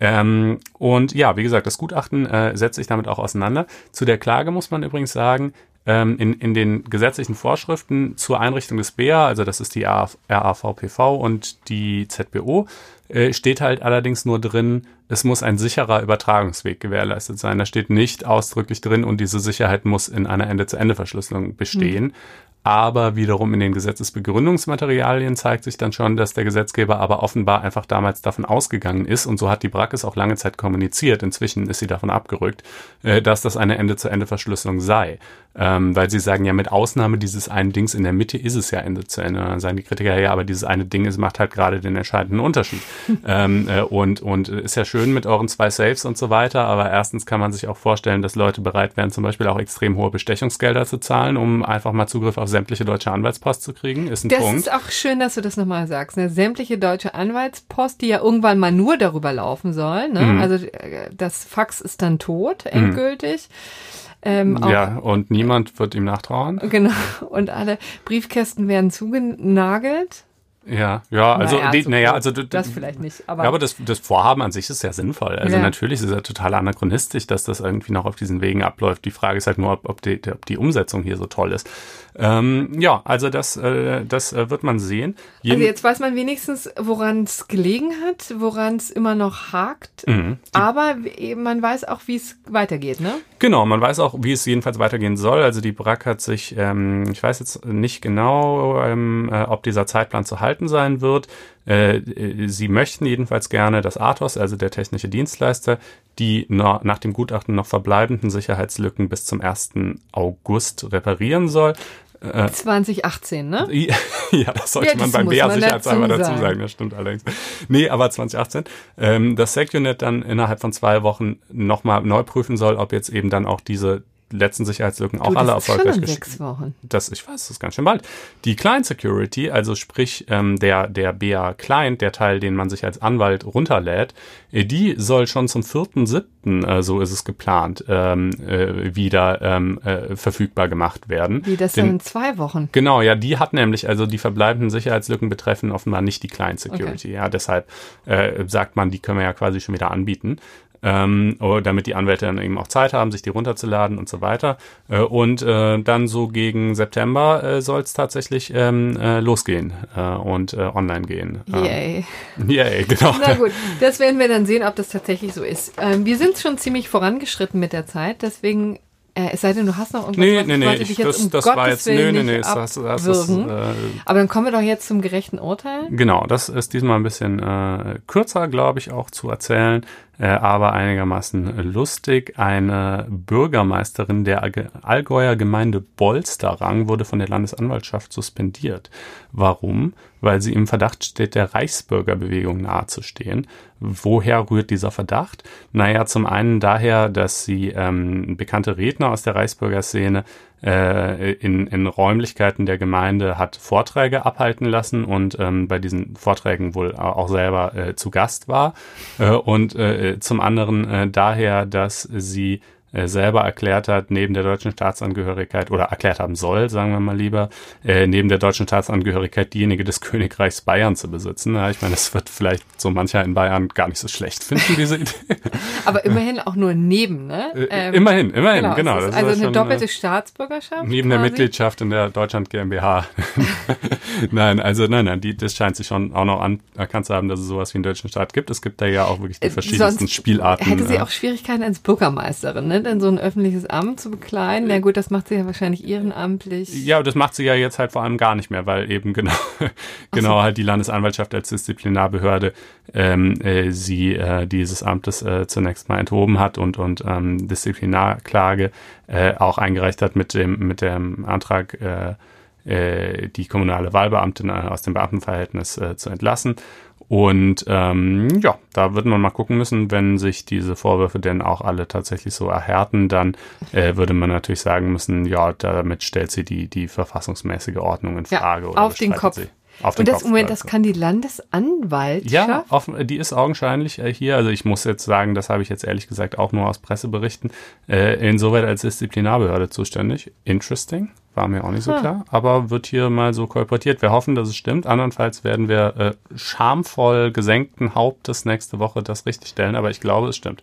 C: Ähm, und ja, wie gesagt, das Gutachten äh, setzt sich damit auch auseinander. Zu der Klage muss man übrigens sagen, ähm, in, in den gesetzlichen Vorschriften zur Einrichtung des BEA, also das ist die RAVPV und die ZBO, äh, steht halt allerdings nur drin, es muss ein sicherer Übertragungsweg gewährleistet sein. Da steht nicht ausdrücklich drin und diese Sicherheit muss in einer Ende-zu-Ende-Verschlüsselung bestehen. Mhm. Aber wiederum in den Gesetzesbegründungsmaterialien zeigt sich dann schon, dass der Gesetzgeber aber offenbar einfach damals davon ausgegangen ist, und so hat die Brackes auch lange Zeit kommuniziert, inzwischen ist sie davon abgerückt, äh, dass das eine Ende-zu-Ende-Verschlüsselung sei. Ähm, weil sie sagen, ja, mit Ausnahme dieses einen Dings in der Mitte ist es ja Ende zu Ende. Und dann sagen die Kritiker, ja, aber dieses eine Ding ist, macht halt gerade den entscheidenden Unterschied. ähm, äh, und, und ist ja schön mit euren zwei Saves und so weiter, aber erstens kann man sich auch vorstellen, dass Leute bereit wären, zum Beispiel auch extrem hohe Bestechungsgelder zu zahlen, um einfach mal Zugriff auf sämtliche deutsche Anwaltspost zu kriegen. Ist ein
B: das
C: Punkt.
B: ist auch schön, dass du das nochmal sagst. Ne? Sämtliche deutsche Anwaltspost, die ja irgendwann mal nur darüber laufen soll. Ne? Mhm. Also äh, das Fax ist dann tot, endgültig. Mhm.
C: Ähm, ja, und niemand wird ihm nachtrauern.
B: Genau. Und alle Briefkästen werden zugenagelt.
C: Ja, ja, also, naja, die, naja, also
B: das vielleicht nicht. Aber,
C: ja, aber das, das Vorhaben an sich ist ja sinnvoll. Also ja. natürlich ist es ja total anachronistisch, dass das irgendwie noch auf diesen Wegen abläuft. Die Frage ist halt nur, ob, ob, die, ob die Umsetzung hier so toll ist. Ähm, ja, also das, äh, das äh, wird man sehen.
B: Jeden also jetzt weiß man wenigstens, woran es gelegen hat, woran es immer noch hakt. Mhm. Aber man weiß auch, wie es weitergeht, ne?
C: Genau, man weiß auch, wie es jedenfalls weitergehen soll. Also die BRAC hat sich, ähm, ich weiß jetzt nicht genau, ähm, äh, ob dieser Zeitplan zu halten sein wird. Äh, sie möchten jedenfalls gerne, dass Athos, also der technische Dienstleister, die nach dem Gutachten noch verbleibenden Sicherheitslücken bis zum 1. August reparieren soll.
B: 2018, ne?
C: ja, das sollte ja, das man beim BA sicherheitshalber dazu, dazu sagen, das stimmt allerdings. Nee, aber 2018. Ähm, das SecUnit dann innerhalb von zwei Wochen nochmal neu prüfen soll, ob jetzt eben dann auch diese letzten Sicherheitslücken auch
B: du,
C: alle
B: das ist
C: erfolgreich gesch-
B: sechs Wochen.
C: das, ich weiß, das ist ganz schön bald. Die Client Security, also sprich ähm, der, der BA Client, der Teil, den man sich als Anwalt runterlädt, äh, die soll schon zum 4.7., äh, so ist es geplant, ähm, äh, wieder ähm, äh, verfügbar gemacht werden.
B: Wie das
C: Den-
B: dann in zwei Wochen.
C: Genau, ja, die hat nämlich, also die verbleibenden Sicherheitslücken betreffen offenbar nicht die Client Security. Ja, deshalb äh, sagt man, die können wir ja quasi schon wieder anbieten. Ähm, oh, damit die Anwälte dann eben auch Zeit haben, sich die runterzuladen und so weiter. Äh, und äh, dann so gegen September äh, soll es tatsächlich ähm, äh, losgehen äh, und äh, online gehen.
B: Yay.
C: Ähm, yay, genau.
B: Na gut, das werden wir dann sehen, ob das tatsächlich so ist. Ähm, wir sind schon ziemlich vorangeschritten mit der Zeit, deswegen, äh, es sei denn, du hast noch irgendwas,
C: Nee,
B: was-
C: nee, nee, ich, das,
B: um
C: das
B: Gottes
C: war jetzt,
B: Willen
C: nee, nee, nee, das, das
B: abwürgen.
C: äh,
B: Aber dann kommen wir doch jetzt zum gerechten Urteil.
C: Genau, das ist diesmal ein bisschen äh, kürzer, glaube ich, auch zu erzählen, äh, aber einigermaßen lustig. Eine Bürgermeisterin der Allgäuer Gemeinde Bolsterrang wurde von der Landesanwaltschaft suspendiert. Warum? Weil sie im Verdacht steht, der Reichsbürgerbewegung nahezustehen. Woher rührt dieser Verdacht? Naja, zum einen daher, dass sie ähm, bekannte Redner aus der Reichsbürgerszene äh, in, in Räumlichkeiten der Gemeinde hat Vorträge abhalten lassen und ähm, bei diesen Vorträgen wohl auch selber äh, zu Gast war. Äh, und äh, zum anderen äh, daher, dass sie selber erklärt hat, neben der deutschen Staatsangehörigkeit oder erklärt haben soll, sagen wir mal lieber, äh, neben der deutschen Staatsangehörigkeit diejenige des Königreichs Bayern zu besitzen. Ja, ich meine, das wird vielleicht so mancher in Bayern gar nicht so schlecht finden, diese Idee.
B: Aber immerhin auch nur neben, ne?
C: Äh,
B: Ähm,
C: immerhin, immerhin,
B: genau.
C: genau.
B: also eine
C: schon,
B: doppelte
C: äh,
B: Staatsbürgerschaft.
C: Neben der
B: quasi.
C: Mitgliedschaft in der Deutschland GmbH. nein, also nein, nein, die, das scheint sich schon auch noch anerkannt zu haben, dass es sowas wie einen deutschen Staat gibt. Es gibt da ja auch wirklich die
B: Äh,
C: verschiedensten
B: sonst
C: Spielarten.
B: Hätte sie
C: äh,
B: auch Schwierigkeiten als Bürgermeisterin, ne? Denn so ein öffentliches Amt zu bekleiden, na gut, das macht sie ja wahrscheinlich ehrenamtlich.
C: Ja, das macht sie ja jetzt halt vor allem gar nicht mehr, weil eben genau, genau halt die Landesanwaltschaft als Disziplinarbehörde ähm, äh, sie äh, dieses Amtes äh, zunächst mal enthoben hat und und ähm, Disziplinarklage äh, auch eingereicht hat mit dem mit dem Antrag äh, äh, die kommunale Wahlbeamtin aus dem Beamtenverhältnis äh, zu entlassen. Und ähm, ja, da wird man mal gucken müssen, wenn sich diese Vorwürfe denn auch alle tatsächlich so erhärten, dann äh, würde man natürlich sagen müssen, ja, damit stellt sie die, die verfassungsmäßige Ordnung in
B: Ja,
C: Frage. oder
B: auf den Kopf.
C: Sie. Auf den
B: Und das,
C: Kopf.
B: Moment, das kann die Landesanwaltschaft.
C: Ja, offen, die ist augenscheinlich äh, hier. Also ich muss jetzt sagen, das habe ich jetzt ehrlich gesagt auch nur aus Presseberichten, äh, insoweit als Disziplinarbehörde zuständig. Interesting. War mir auch nicht so
B: Hm.
C: klar, aber wird hier mal so kolportiert. Wir hoffen, dass es stimmt. Andernfalls werden wir äh, schamvoll gesenkten Hauptes nächste Woche das richtigstellen, aber ich glaube, es stimmt.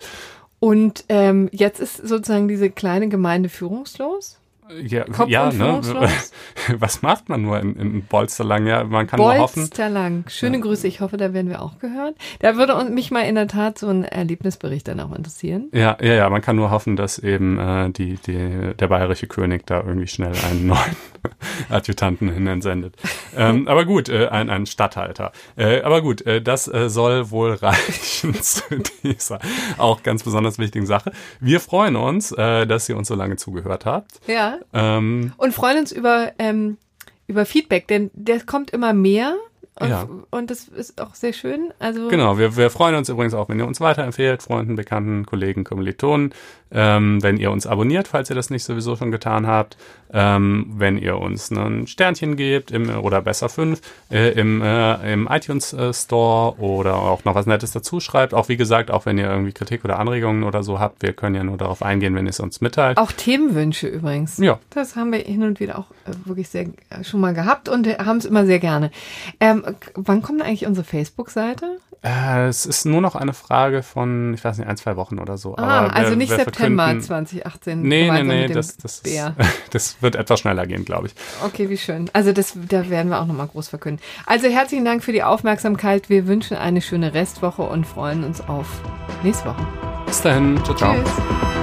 B: Und ähm, jetzt ist sozusagen diese kleine Gemeinde führungslos.
C: Ja,
B: Kopf
C: ja ne? Was macht man nur in, in Bolsterlang? Ja, man kann nur hoffen.
B: Bolsterlang. Schöne Grüße. Ich hoffe, da werden wir auch gehört. Da würde mich mal in der Tat so ein Erlebnisbericht dann auch interessieren.
C: Ja, ja, ja, man kann nur hoffen, dass eben äh, die, die, der bayerische König da irgendwie schnell einen neuen Adjutanten hin entsendet. Ähm, aber gut, äh, ein, ein Statthalter. Äh, aber gut, äh, das äh, soll wohl reichen zu dieser auch ganz besonders wichtigen Sache. Wir freuen uns, äh, dass ihr uns so lange zugehört habt.
B: Ja.
C: Ähm,
B: Und freuen uns über, ähm, über Feedback, denn der kommt immer mehr. Und,
C: Ja.
B: und das ist auch sehr schön. Also
C: Genau, wir, wir freuen uns übrigens auch, wenn ihr uns weiterempfehlt, Freunden, Bekannten, Kollegen, Kommilitonen, ähm, wenn ihr uns abonniert, falls ihr das nicht sowieso schon getan habt, ähm, wenn ihr uns ein Sternchen gebt im, oder besser fünf äh, im, äh, im iTunes äh, Store oder auch noch was Nettes dazu schreibt. Auch wie gesagt, auch wenn ihr irgendwie Kritik oder Anregungen oder so habt, wir können ja nur darauf eingehen, wenn ihr es uns mitteilt.
B: auch Themenwünsche übrigens.
C: Ja.
B: Das haben wir hin und wieder auch äh, wirklich sehr äh, schon mal gehabt und haben es immer sehr gerne. Ähm, wann kommt eigentlich unsere Facebook-Seite?
C: Äh, es ist nur noch eine Frage von, ich weiß nicht, ein, zwei Wochen oder so.
B: Ah,
C: Aber
B: also
C: wir-
B: nicht
C: wir
B: September
C: verkünden-
B: 2018.
C: Nee, nee, nee, das, das, ist, das wird etwas schneller gehen, glaube ich.
B: Okay, wie schön. Also das, da werden wir auch nochmal groß verkünden. Also herzlichen Dank für die Aufmerksamkeit. Wir wünschen eine schöne Restwoche und freuen uns auf nächste Woche.
C: Bis dahin, ciao, ciao.
B: Tschüss.